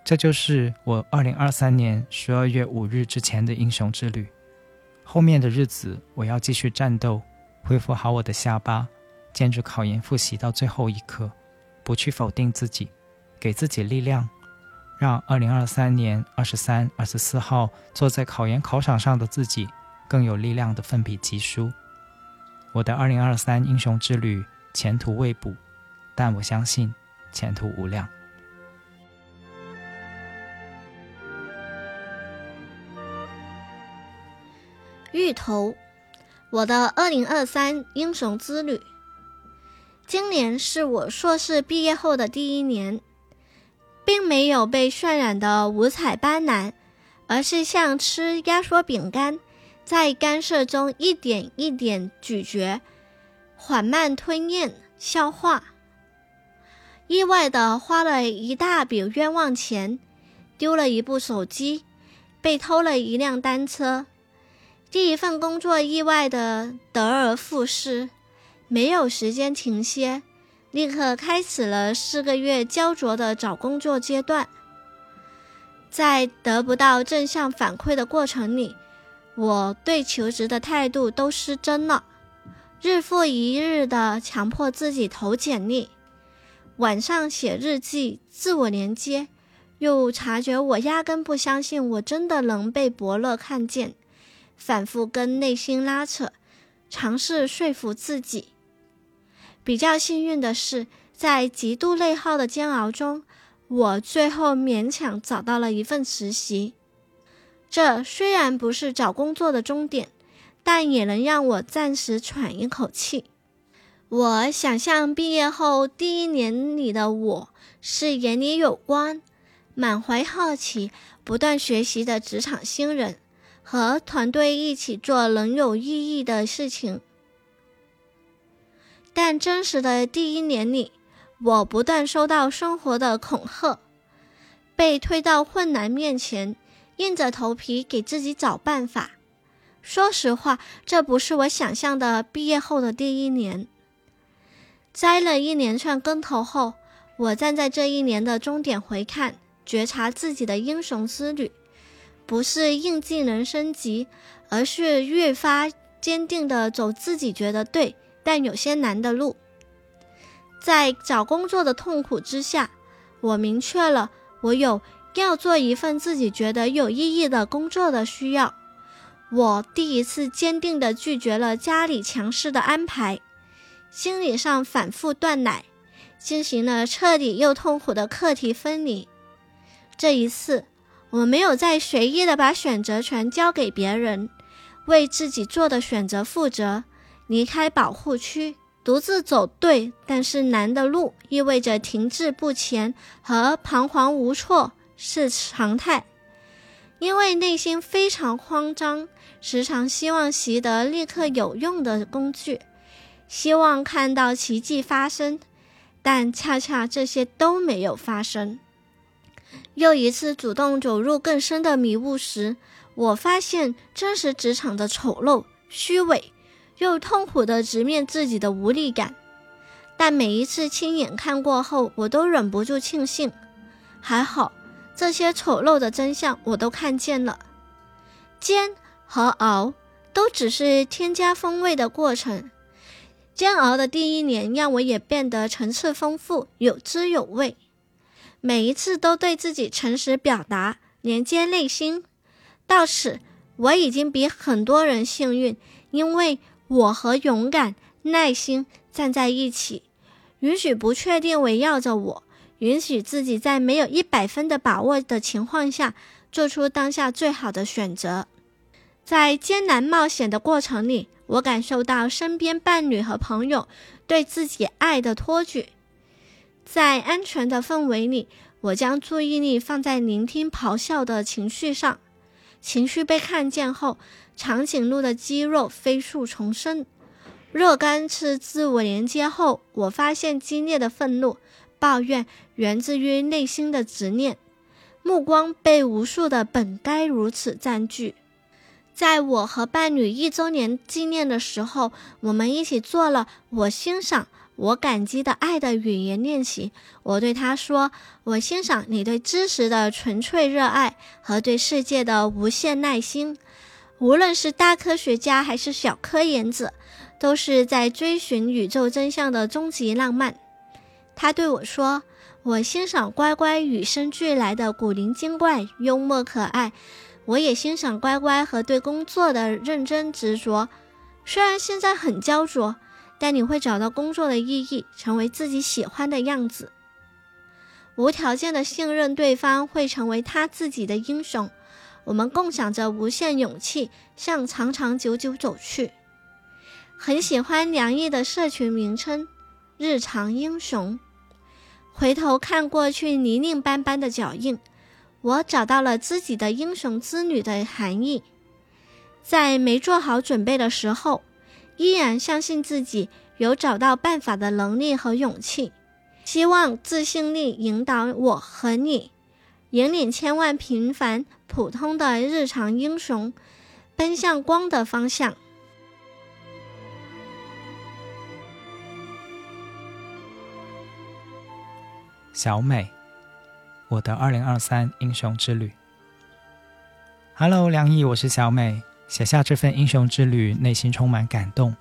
[SPEAKER 1] 这就是我二零二三年十二月五日之前的英雄之旅。后面的日子，我要继续战斗，恢复好我的下巴。坚持考研复习到最后一刻，不去否定自己，给自己力量，让二零二三年二十三、二十四号坐在考研考场上的自己更有力量的奋笔疾书。我的二零二三英雄之旅前途未卜，但我相信前途无量。
[SPEAKER 2] 芋头，我的二零二三英雄之旅。今年是我硕士毕业后的第一年，并没有被渲染的五彩斑斓，而是像吃压缩饼干，在干涉中一点一点咀嚼，缓慢吞咽消化。意外的花了一大笔冤枉钱，丢了一部手机，被偷了一辆单车。第一份工作意外的得而复失，没有时间停歇，立刻开始了四个月焦灼的找工作阶段。在得不到正向反馈的过程里，我对求职的态度都失真了，日复一日的强迫自己投简历，晚上写日记，自我连接，又察觉我压根不相信我真的能被伯乐看见。反复跟内心拉扯，尝试说服自己。比较幸运的是，在极度内耗的煎熬中，我最后勉强找到了一份实习。这虽然不是找工作的终点，但也能让我暂时喘一口气。我想象毕业后第一年里的我是眼里有光、满怀好奇、不断学习的职场新人。和团队一起做能有意义的事情，但真实的第一年里，我不断收到生活的恐吓，被推到困难面前，硬着头皮给自己找办法。说实话，这不是我想象的毕业后的第一年。栽了一连串跟头后，我站在这一年的终点回看，觉察自己的英雄之旅。不是硬技能升级，而是越发坚定的走自己觉得对但有些难的路。在找工作的痛苦之下，我明确了我有要做一份自己觉得有意义的工作的需要。我第一次坚定的拒绝了家里强势的安排，心理上反复断奶，进行了彻底又痛苦的课题分离。这一次。我没有再随意的把选择权交给别人，为自己做的选择负责，离开保护区，独自走对但是难的路，意味着停滞不前和彷徨无措是常态。因为内心非常慌张，时常希望习得立刻有用的工具，希望看到奇迹发生，但恰恰这些都没有发生。又一次主动走入更深的迷雾时，我发现真实职场的丑陋、虚伪，又痛苦地直面自己的无力感。但每一次亲眼看过后，我都忍不住庆幸，还好这些丑陋的真相我都看见了。煎和熬都只是添加风味的过程。煎熬的第一年让我也变得层次丰富，有滋有味。每一次都对自己诚实表达，连接内心。到此，我已经比很多人幸运，因为我和勇敢、耐心站在一起，允许不确定围绕着我，允许自己在没有一百分的把握的情况下，做出当下最好的选择。在艰难冒险的过程里，我感受到身边伴侣和朋友对自己爱的托举。在安全的氛围里，我将注意力放在聆听咆哮的情绪上。情绪被看见后，长颈鹿的肌肉飞速重生。若干次自我连接后，我发现激烈的愤怒、抱怨源自于内心的执念。目光被无数的“本该如此”占据。在我和伴侣一周年纪念的时候，我们一起做了我欣赏。我感激的爱的语言练习。我对他说：“我欣赏你对知识的纯粹热爱和对世界的无限耐心。无论是大科学家还是小科研者，都是在追寻宇宙真相的终极浪漫。”他对我说：“我欣赏乖乖与生俱来的古灵精怪、幽默可爱。我也欣赏乖乖和对工作的认真执着。虽然现在很焦灼。”但你会找到工作的意义，成为自己喜欢的样子。无条件的信任对方，会成为他自己的英雄。我们共享着无限勇气，向长长久久走去。很喜欢梁毅的社群名称“日常英雄”。回头看过去泥泞斑斑的脚印，我找到了自己的英雄之旅的含义。在没做好准备的时候，依然相信自己有找到办法的能力和勇气。希望自信力引导我和你，引领千万平凡普通的日常英雄，奔向光的方向。
[SPEAKER 1] 小美，我的二零二三英雄之旅。Hello，梁毅，我是小美。写下这份英雄之旅，内心充满感动，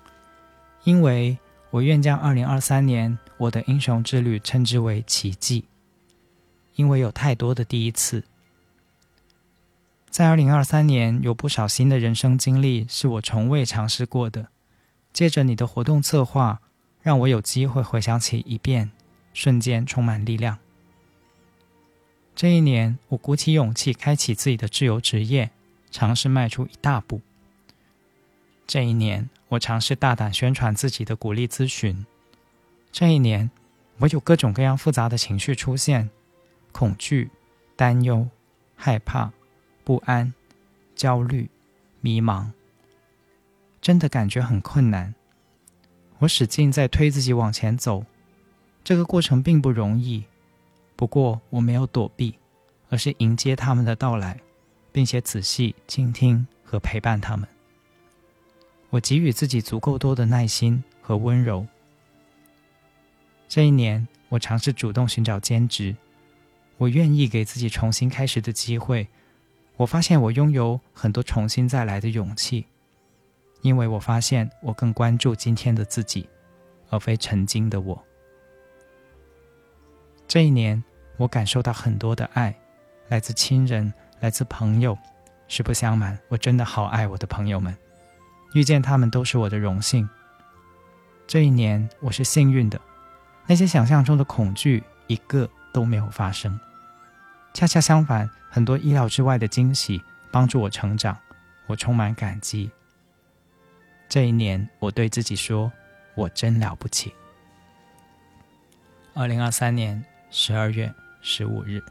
[SPEAKER 1] 因为我愿将二零二三年我的英雄之旅称之为奇迹，因为有太多的第一次。在二零二三年，有不少新的人生经历是我从未尝试过的。借着你的活动策划，让我有机会回想起一遍，瞬间充满力量。这一年，我鼓起勇气开启自己的自由职业。尝试迈出一大步。这一年，我尝试大胆宣传自己的鼓励咨询。这一年，我有各种各样复杂的情绪出现：恐惧、担忧、害怕、不安、焦虑、迷茫。真的感觉很困难。我使劲在推自己往前走，这个过程并不容易。不过，我没有躲避，而是迎接他们的到来。并且仔细倾听和陪伴他们。我给予自己足够多的耐心和温柔。这一年，我尝试主动寻找兼职，我愿意给自己重新开始的机会。我发现我拥有很多重新再来的勇气，因为我发现我更关注今天的自己，而非曾经的我。这一年，我感受到很多的爱，来自亲人。来自朋友，实不相瞒，我真的好爱我的朋友们，遇见他们都是我的荣幸。这一年我是幸运的，那些想象中的恐惧一个都没有发生。恰恰相反，很多意料之外的惊喜帮助我成长，我充满感激。这一年，我对自己说：“我真了不起。”二零二三年十二月十五日。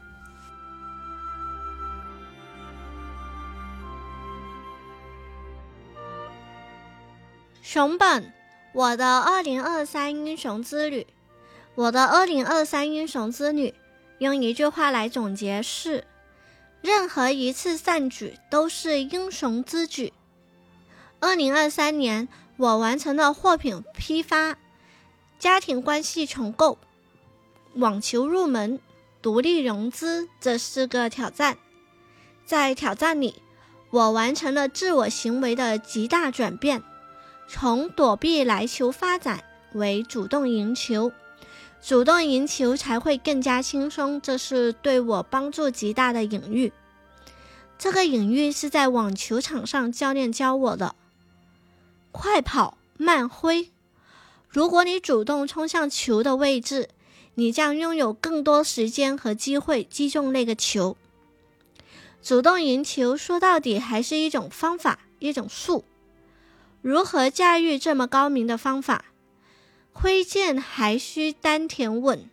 [SPEAKER 2] 熊本，我的二零二三英雄之旅。我的二零二三英雄之旅，用一句话来总结是：任何一次善举都是英雄之举。二零二三年，我完成了货品批发、家庭关系重构、网球入门、独立融资这四个挑战。在挑战里，我完成了自我行为的极大转变。从躲避来球发展为主动赢球，主动赢球才会更加轻松，这是对我帮助极大的隐喻。这个隐喻是在网球场上教练教我的：快跑慢挥。如果你主动冲向球的位置，你将拥有更多时间和机会击中那个球。主动赢球说到底还是一种方法，一种术。如何驾驭这么高明的方法？挥剑还需丹田稳。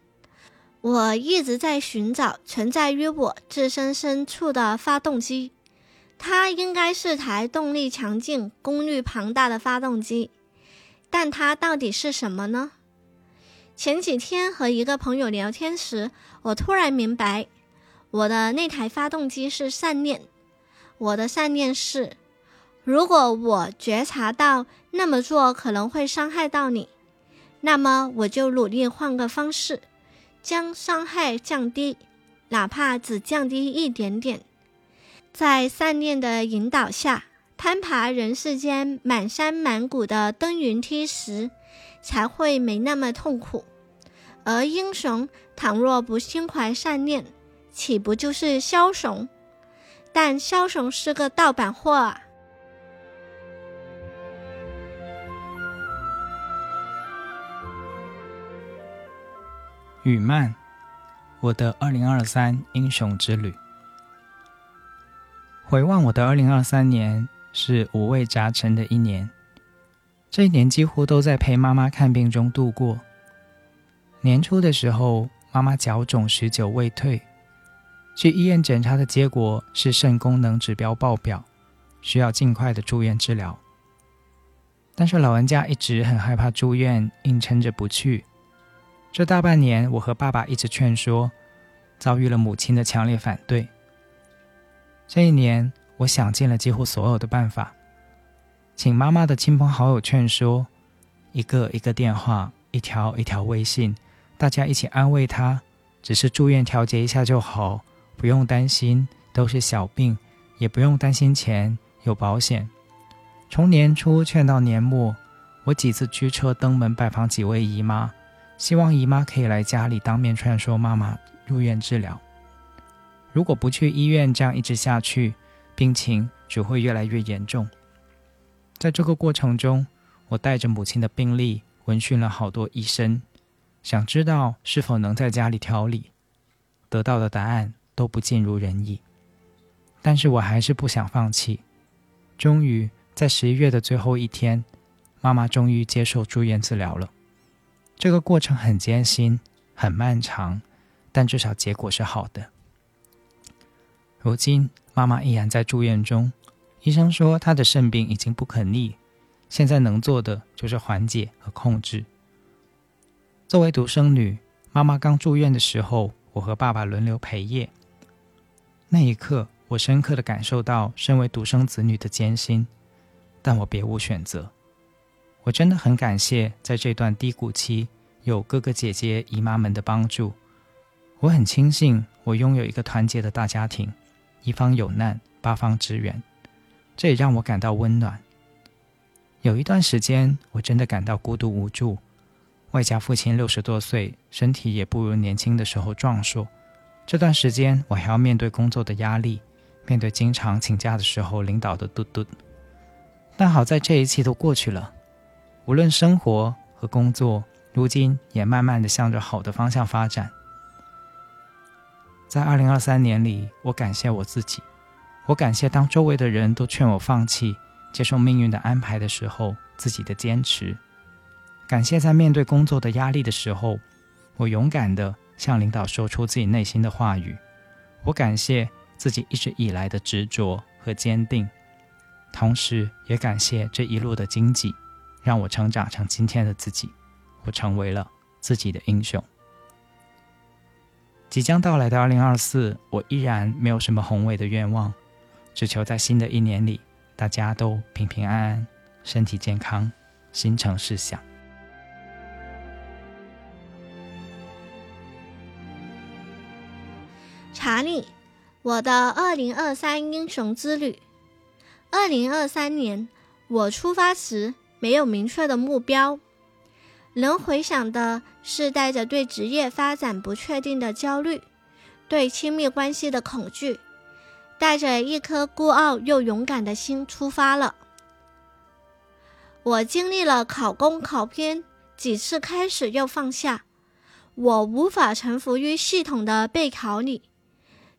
[SPEAKER 2] 我一直在寻找存在于我自身深处的发动机，它应该是台动力强劲、功率庞大的发动机，但它到底是什么呢？前几天和一个朋友聊天时，我突然明白，我的那台发动机是善念。我的善念是。如果我觉察到那么做可能会伤害到你，那么我就努力换个方式，将伤害降低，哪怕只降低一点点。在善念的引导下，攀爬人世间满山满谷的登云梯时，才会没那么痛苦。而英雄倘若不心怀善念，岂不就是枭雄？但枭雄是个盗版货啊！
[SPEAKER 1] 雨曼，我的二零二三英雄之旅。回望我的二零二三年，是五味杂陈的一年。这一年几乎都在陪妈妈看病中度过。年初的时候，妈妈妈脚肿许久未退，去医院检查的结果是肾功能指标爆表，需要尽快的住院治疗。但是老人家一直很害怕住院，硬撑着不去。这大半年，我和爸爸一直劝说，遭遇了母亲的强烈反对。这一年，我想尽了几乎所有的办法，请妈妈的亲朋好友劝说，一个一个电话，一条一条微信，大家一起安慰她，只是住院调节一下就好，不用担心，都是小病，也不用担心钱，有保险。从年初劝到年末，我几次驱车登门拜访几位姨妈，希望姨妈可以来家里当面劝说妈妈入院治疗。如果不去医院，这样一直下去，病情只会越来越严重。在这个过程中，我带着母亲的病历闻讯了好多医生，想知道是否能在家里调理，得到的答案都不尽如人意。但是我还是不想放弃，终于。在十一月的最后一天，妈妈终于接受住院治疗了。这个过程很艰辛、很漫长，但至少结果是好的。如今，妈妈依然在住院中。医生说她的肾病已经不可逆，现在能做的就是缓解和控制。作为独生女，妈妈刚住院的时候，我和爸爸轮流陪夜。那一刻，我深刻的感受到身为独生子女的艰辛。但我别无选择。我真的很感谢在这段低谷期有哥哥姐姐姨妈们的帮助。我很庆幸我拥有一个团结的大家庭，一方有难八方支援，这也让我感到温暖。有一段时间我真的感到孤独无助，外加父亲六十多岁，身体也不如年轻的时候壮硕。这段时间我还要面对工作的压力，面对经常请假的时候领导的嘟嘟。但好在这一切都过去了，无论生活和工作，如今也慢慢的向着好的方向发展。在二零二三年里，我感谢我自己，我感谢当周围的人都劝我放弃，接受命运的安排的时候，自己的坚持；感谢在面对工作的压力的时候，我勇敢的向领导说出自己内心的话语；我感谢自己一直以来的执着和坚定。同时，也感谢这一路的荆棘，让我成长成今天的自己。我成为了自己的英雄。即将到来的二零二四，我依然没有什么宏伟的愿望，只求在新的一年里，大家都平平安安，身体健康，心诚事想。
[SPEAKER 2] 查理，我的二零二三英雄之旅。二零二三年，我出发时没有明确的目标，能回想的是带着对职业发展不确定的焦虑，对亲密关系的恐惧，带着一颗孤傲又勇敢的心出发了。我经历了考公考编几次开始又放下，我无法臣服于系统的备考里。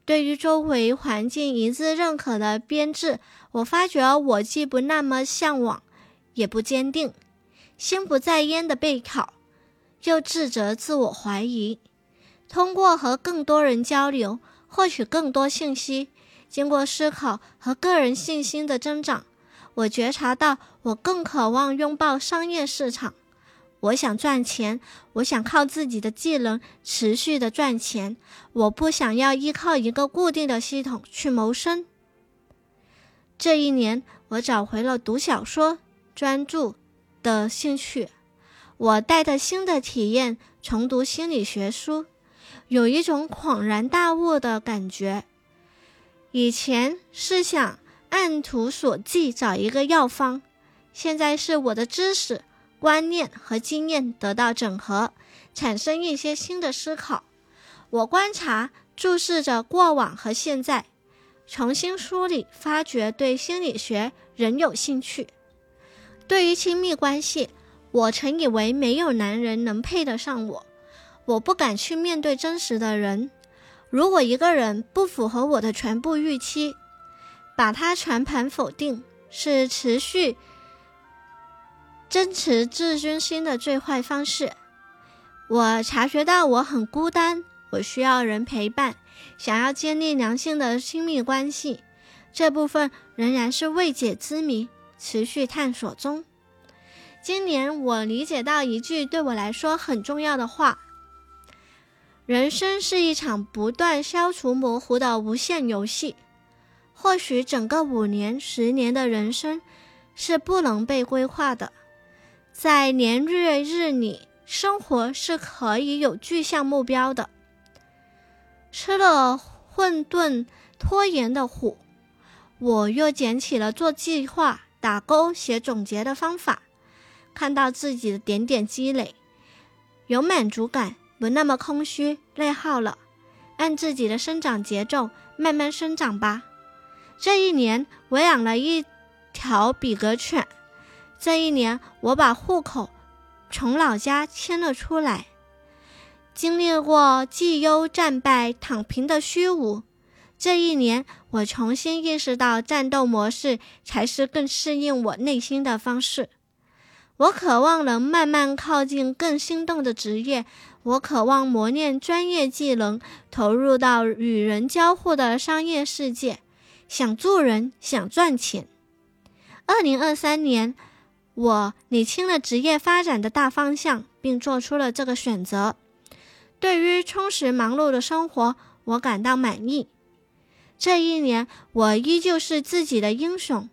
[SPEAKER 2] 对于周围环境一致认可的编制，我发觉我既不那么向往，也不坚定。心不在焉的备考，又自责自我怀疑。通过和更多人交流，获取更多信息，经过思考和个人信心的增长，我觉察到我更渴望拥抱商业市场。我想赚钱，我想靠自己的技能持续的赚钱。我不想要依靠一个固定的系统去谋生。这一年，我找回了读小说、专注的兴趣。我带着新的体验重读心理学书，有一种恍然大悟的感觉。以前是想按图索骥找一个药方，现在是我的知识。观念和经验得到整合，产生一些新的思考。我观察、注视着过往和现在，重新梳理，发掘对心理学仍有兴趣。对于亲密关系，我曾以为没有男人能配得上我，我不敢去面对真实的人。如果一个人不符合我的全部预期，把他全盘否定，是持续。坚持自尊心的最坏方式。我察觉到我很孤单，我需要人陪伴，想要建立良性的亲密关系。这部分仍然是未解之谜，持续探索中。今年我理解到一句对我来说很重要的话：人生是一场不断消除模糊的无限游戏。或许整个五年、十年的人生是不能被规划的，在年月日里，生活是可以有具象目标的。吃了混沌拖延的苦，我又捡起了做计划、打勾、写总结的方法，看到自己的点点积累，有满足感，不那么空虚、内耗了。按自己的生长节奏慢慢生长吧。这一年，我养了一条比格犬。这一年，我把户口从老家迁了出来。经历过绩优战败、躺平的虚无，这一年，我重新意识到战斗模式才是更适应我内心的方式。我渴望能慢慢靠近更心动的职业，我渴望磨练专业技能，投入到与人交互的商业世界。想助人，想赚钱。二零二三年，我理清了职业发展的大方向，并做出了这个选择。对于充实忙碌的生活，我感到满意。这一年，我依旧是自己的英雄。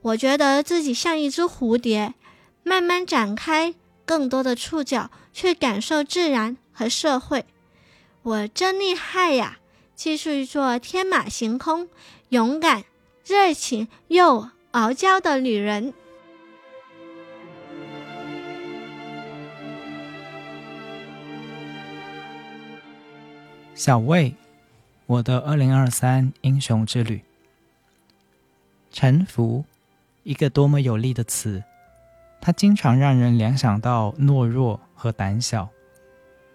[SPEAKER 2] 我觉得自己像一只蝴蝶，慢慢展开更多的触角，去感受自然和社会。我真厉害呀！继续做天马行空。勇敢、热情又傲娇的女人。
[SPEAKER 1] 小魏，我的二零二三英雄之旅。臣服，一个多么有力的词，它经常让人联想到懦弱和胆小，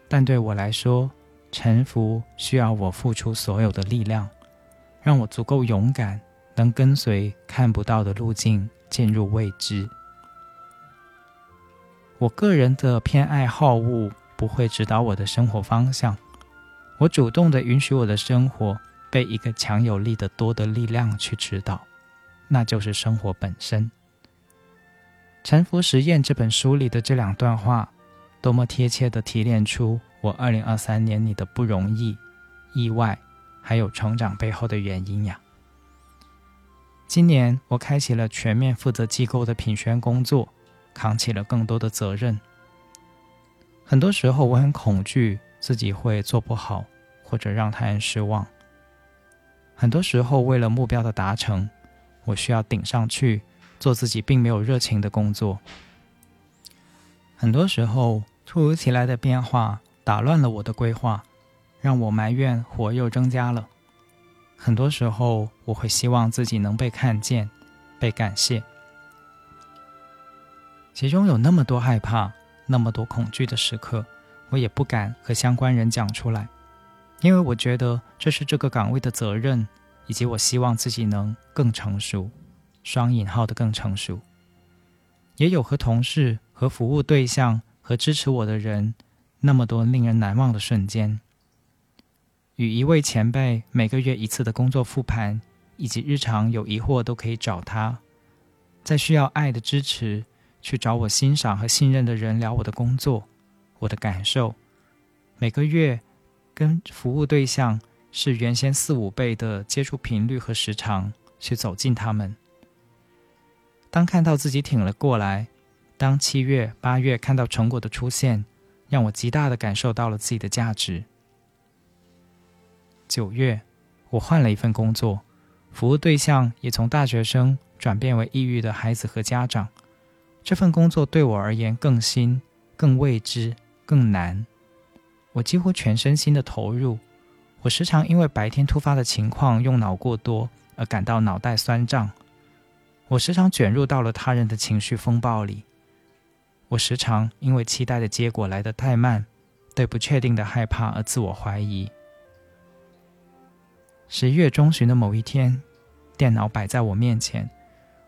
[SPEAKER 1] 但对我来说，臣服需要我付出所有的力量。让我足够勇敢，能跟随看不到的路径进入未知。我个人的偏爱好恶不会指导我的生活方向。我主动的允许我的生活被一个强有力的多的力量去指导，那就是生活本身。《沉浮实验》这本书里的这两段话，多么贴切的提炼出我二零二三年里的不容易、意外。还有成长背后的原因呀。今年我开启了全面负责机构的品宣工作，扛起了更多的责任。很多时候我很恐惧自己会做不好，或者让他人失望。很多时候为了目标的达成，我需要顶上去做自己并没有热情的工作。很多时候突如其来的变化打乱了我的规划。让我埋怨活又增加了。很多时候，我会希望自己能被看见、被感谢。其中有那么多害怕、那么多恐惧的时刻，我也不敢和相关人讲出来，因为我觉得这是这个岗位的责任，以及我希望自己能更成熟（双引号的更成熟）。也有和同事、和服务对象、和支持我的人，那么多令人难忘的瞬间。与一位前辈每个月一次的工作复盘，以及日常有疑惑都可以找他，在需要爱的支持，去找我欣赏和信任的人聊我的工作、我的感受。每个月跟服务对象是原先四五倍的接触频率和时长，去走进他们。当看到自己挺了过来，当七月、八月看到成果的出现，让我极大的感受到了自己的价值。九月，我换了一份工作，服务对象也从大学生转变为抑郁的孩子和家长。这份工作对我而言更新、更未知、更难。我几乎全身心的投入。我时常因为白天突发的情况用脑过多而感到脑袋酸胀。我时常卷入到了他人的情绪风暴里。我时常因为期待的结果来得太慢，对不确定的害怕而自我怀疑。十一月中旬的某一天，电脑摆在我面前，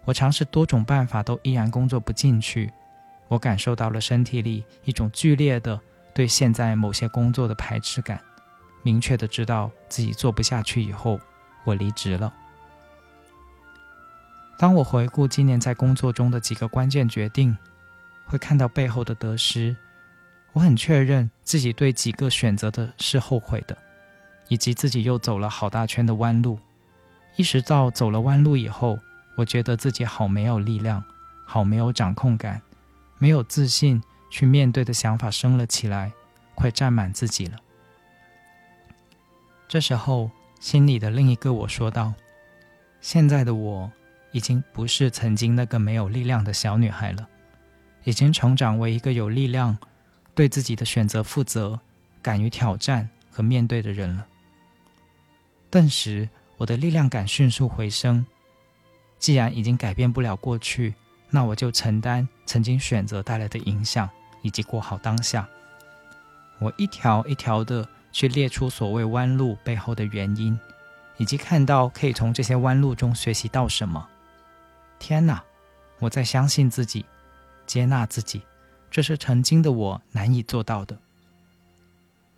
[SPEAKER 1] 我尝试多种办法，都依然工作不进去。我感受到了身体里一种剧烈的、对现在某些工作的排斥感，明确的知道自己做不下去以后，我离职了。当我回顾今年在工作中的几个关键决定，会看到背后的得失。我很确认自己对几个选择的是后悔的，以及自己又走了好大圈的弯路。意识到走了弯路以后，我觉得自己好没有力量，好没有掌控感，没有自信去面对的想法升了起来，快占满自己了。这时候，心里的另一个我说道：“现在的我已经不是曾经那个没有力量的小女孩了，已经成长为一个有力量。”对自己的选择负责、敢于挑战和面对的人了。顿时，我的力量感迅速回升。既然已经改变不了过去，那我就承担曾经选择带来的影响，以及过好当下。我一条一条的去列出所谓弯路背后的原因，以及看到可以从这些弯路中学习到什么。天哪！我在相信自己，接纳自己。这是曾经的我难以做到的。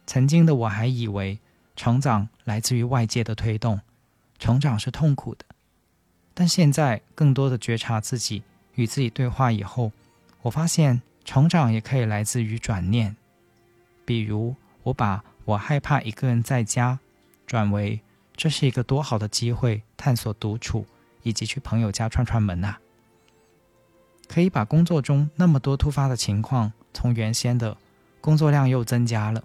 [SPEAKER 1] 曾经的我还以为成长来自于外界的推动，成长是痛苦的。但现在更多的觉察自己与自己对话以后，我发现成长也可以来自于转念。比如，我把我害怕一个人在家转为这是一个多好的机会，探索独处以及去朋友家串串门啊。可以把工作中那么多突发的情况，从原先的工作量又增加了，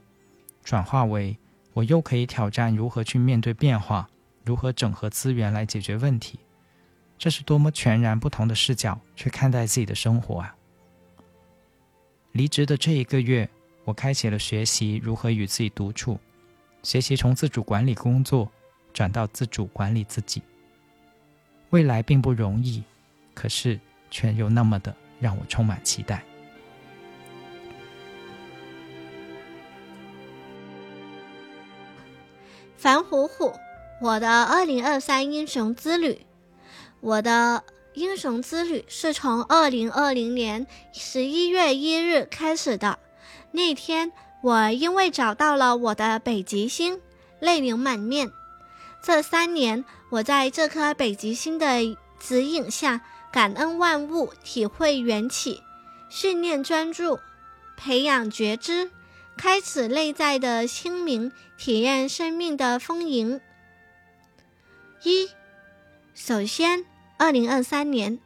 [SPEAKER 1] 转化为我又可以挑战如何去面对变化，如何整合资源来解决问题。这是多么全然不同的视角去看待自己的生活啊！离职的这一个月，我开启了学习如何与自己独处，学习从自主管理工作转到自主管理自己。未来并不容易，可是。却又那么的让我充满期待。
[SPEAKER 2] 樊虎虎，我的二零二三英雄之旅。我的英雄之旅是从二零二零年十一月一日开始的。那天，我因为找到了我的北极星，泪流满面。这三年，我在这颗北极星的指引下。感恩万物，体会缘起，训练专注，培养觉知，开启内在的清明，体验生命的丰盈。一，首先，二零二三年，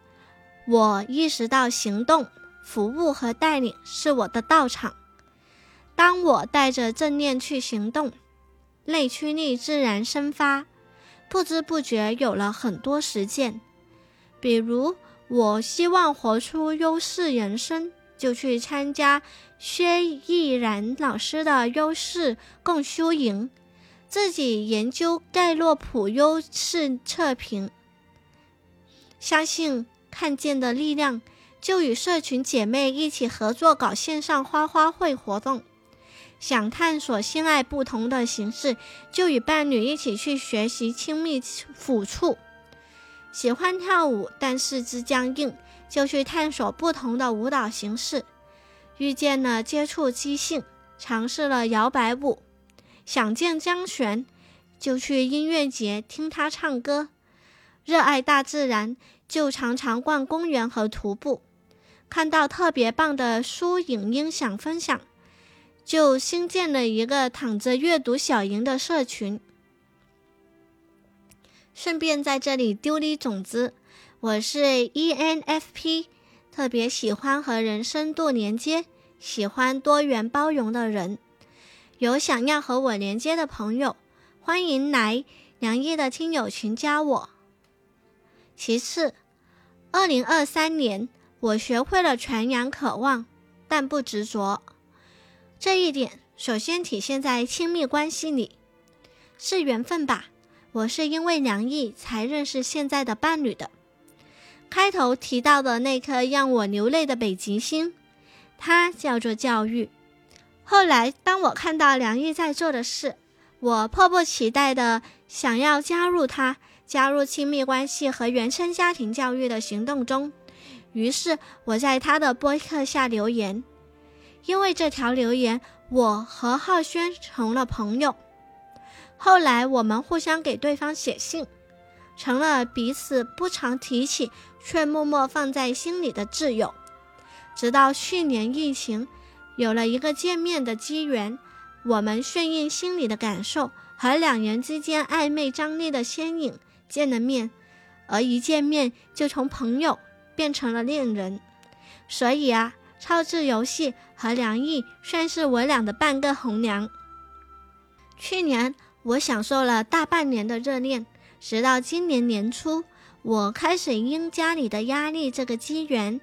[SPEAKER 2] 我意识到行动、服务和带领是我的道场。当我带着正念去行动，内驱力自然生发，不知不觉有了很多实践。比如，我希望活出优势人生，就去参加薛毅然老师的优势共修营，自己研究盖洛普优势测评。相信看见的力量，就与社群姐妹一起合作搞线上花花会活动。想探索性爱不同的形式，就与伴侣一起去学习亲密抚触。喜欢跳舞，但四肢僵硬，就去探索不同的舞蹈形式。遇见了接触即兴，尝试了摇摆舞。想见江璇，就去音乐节听他唱歌。热爱大自然，就常常逛公园和徒步。看到特别棒的书影音想分享，就新建了一个躺着阅读小营的社群。顺便在这里丢粒种子，我是 ENFP，特别喜欢和人深度连接，喜欢多元包容的人。有想要和我连接的朋友，欢迎来梁毅的听友群加我。其次，二零二三年我学会了传扬渴望，但不执着。这一点首先体现在亲密关系里，是缘分吧。我是因为梁毅才认识现在的伴侣的。开头提到的那颗让我流泪的北极星，它叫做教育。后来，当我看到梁毅在做的事，我迫不及待的想要加入他，加入亲密关系和原生家庭教育的行动中。于是，我在他的播客下留言：因为这条留言，我和浩轩成了朋友。后来我们互相给对方写信，成了彼此不常提起却默默放在心里的挚友。直到去年疫情，有了一个见面的机缘，我们顺应心里的感受和两人之间暧昧张力的牵引见了面，而一见面就从朋友变成了恋人。所以啊，超智游戏和梁毅算是我俩的半个红娘。去年我享受了大半年的热恋，直到今年年初，我开始因家里的压力这个机缘。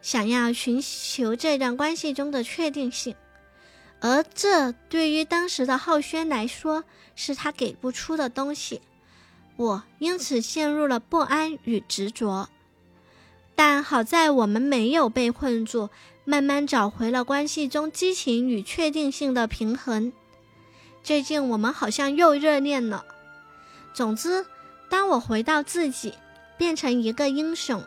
[SPEAKER 2] 想要寻求这段关系中的确定性，而这对于当时的浩轩来说是他给不出的东西，我因此陷入了不安与执着。但好在我们没有被困住，慢慢找回了关系中激情与确定性的平衡。最近我们好像又热恋了。总之，当我回到自己，变成一个英雄。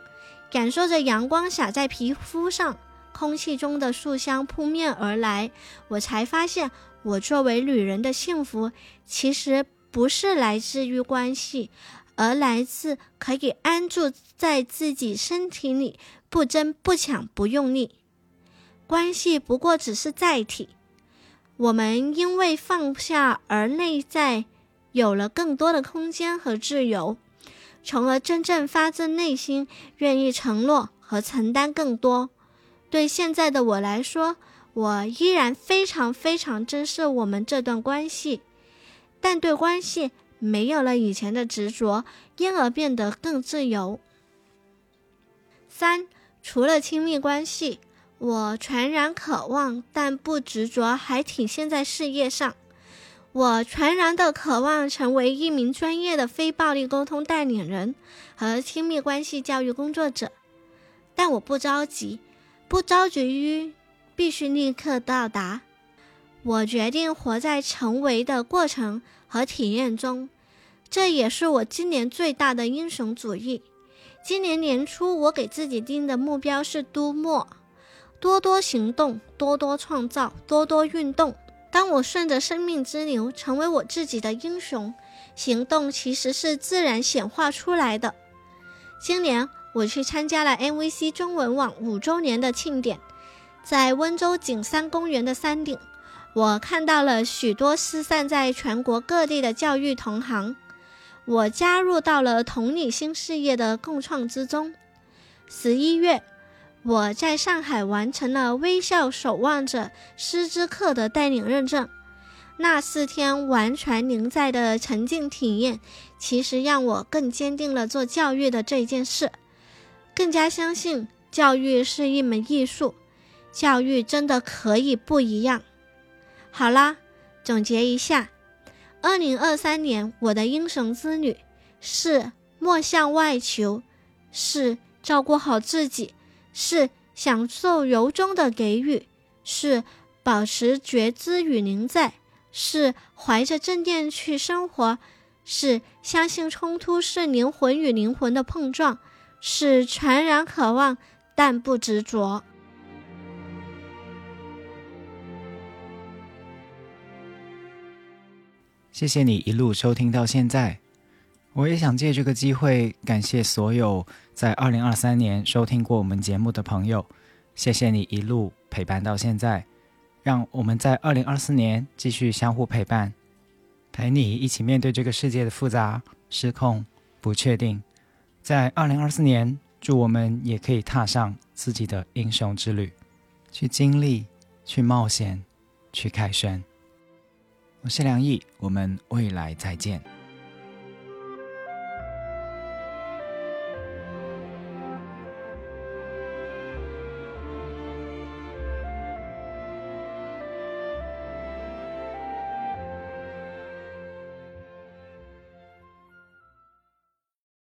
[SPEAKER 2] 感受着阳光洒在皮肤上，空气中的树香扑面而来，我才发现，我作为女人的幸福，其实不是来自于关系，而来自可以安住在自己身体里，不争不抢不用力。关系不过只是载体，我们因为放下而内在有了更多的空间和自由。从而真正发自内心愿意承诺和承担更多。对现在的我来说，我依然非常非常珍视我们这段关系，但对关系没有了以前的执着，因而变得更自由。三，除了亲密关系，我全然渴望但不执着，还体现在事业上。我全然的渴望成为一名专业的非暴力沟通带领人和亲密关系教育工作者，但我不着急，不着急于必须立刻到达。我决定活在成为的过程和体验中，这也是我今年最大的英雄主义。今年年初，我给自己定的目标是都默，多多行动，多多创造，多多运动。当我顺着生命之流成为我自己的英雄，行动其实是自然显化出来的。今年我去参加了 MVC 中文网五周年的庆典，在温州景山公园的山顶，我看到了许多失散在全国各地的教育同行，我加入到了同理心事业的共创之中。十一月。我在上海完成了微笑守望者师资课的带领认证，那四天完全临在的沉浸体验，其实让我更坚定了做教育的这件事，更加相信教育是一门艺术，教育真的可以不一样。好啦，总结一下，二零二三年我的英雄之旅是莫向外求，是照顾好自己。是享受由衷的给予，是保持觉知与临在，是怀着正念去生活，是相信冲突是灵魂与灵魂的碰撞，是全然渴望但不执着。
[SPEAKER 1] 谢谢你一路收听到现在。我也想借这个机会感谢所有在二零二三年收听过我们节目的朋友，谢谢你一路陪伴到现在，让我们在二零二四年继续相互陪伴，陪你一起面对这个世界的复杂、失控、不确定。在二零二四年，祝我们也可以踏上自己的英雄之旅，去经历、去冒险、去凯旋。我是梁毅，我们未来再见。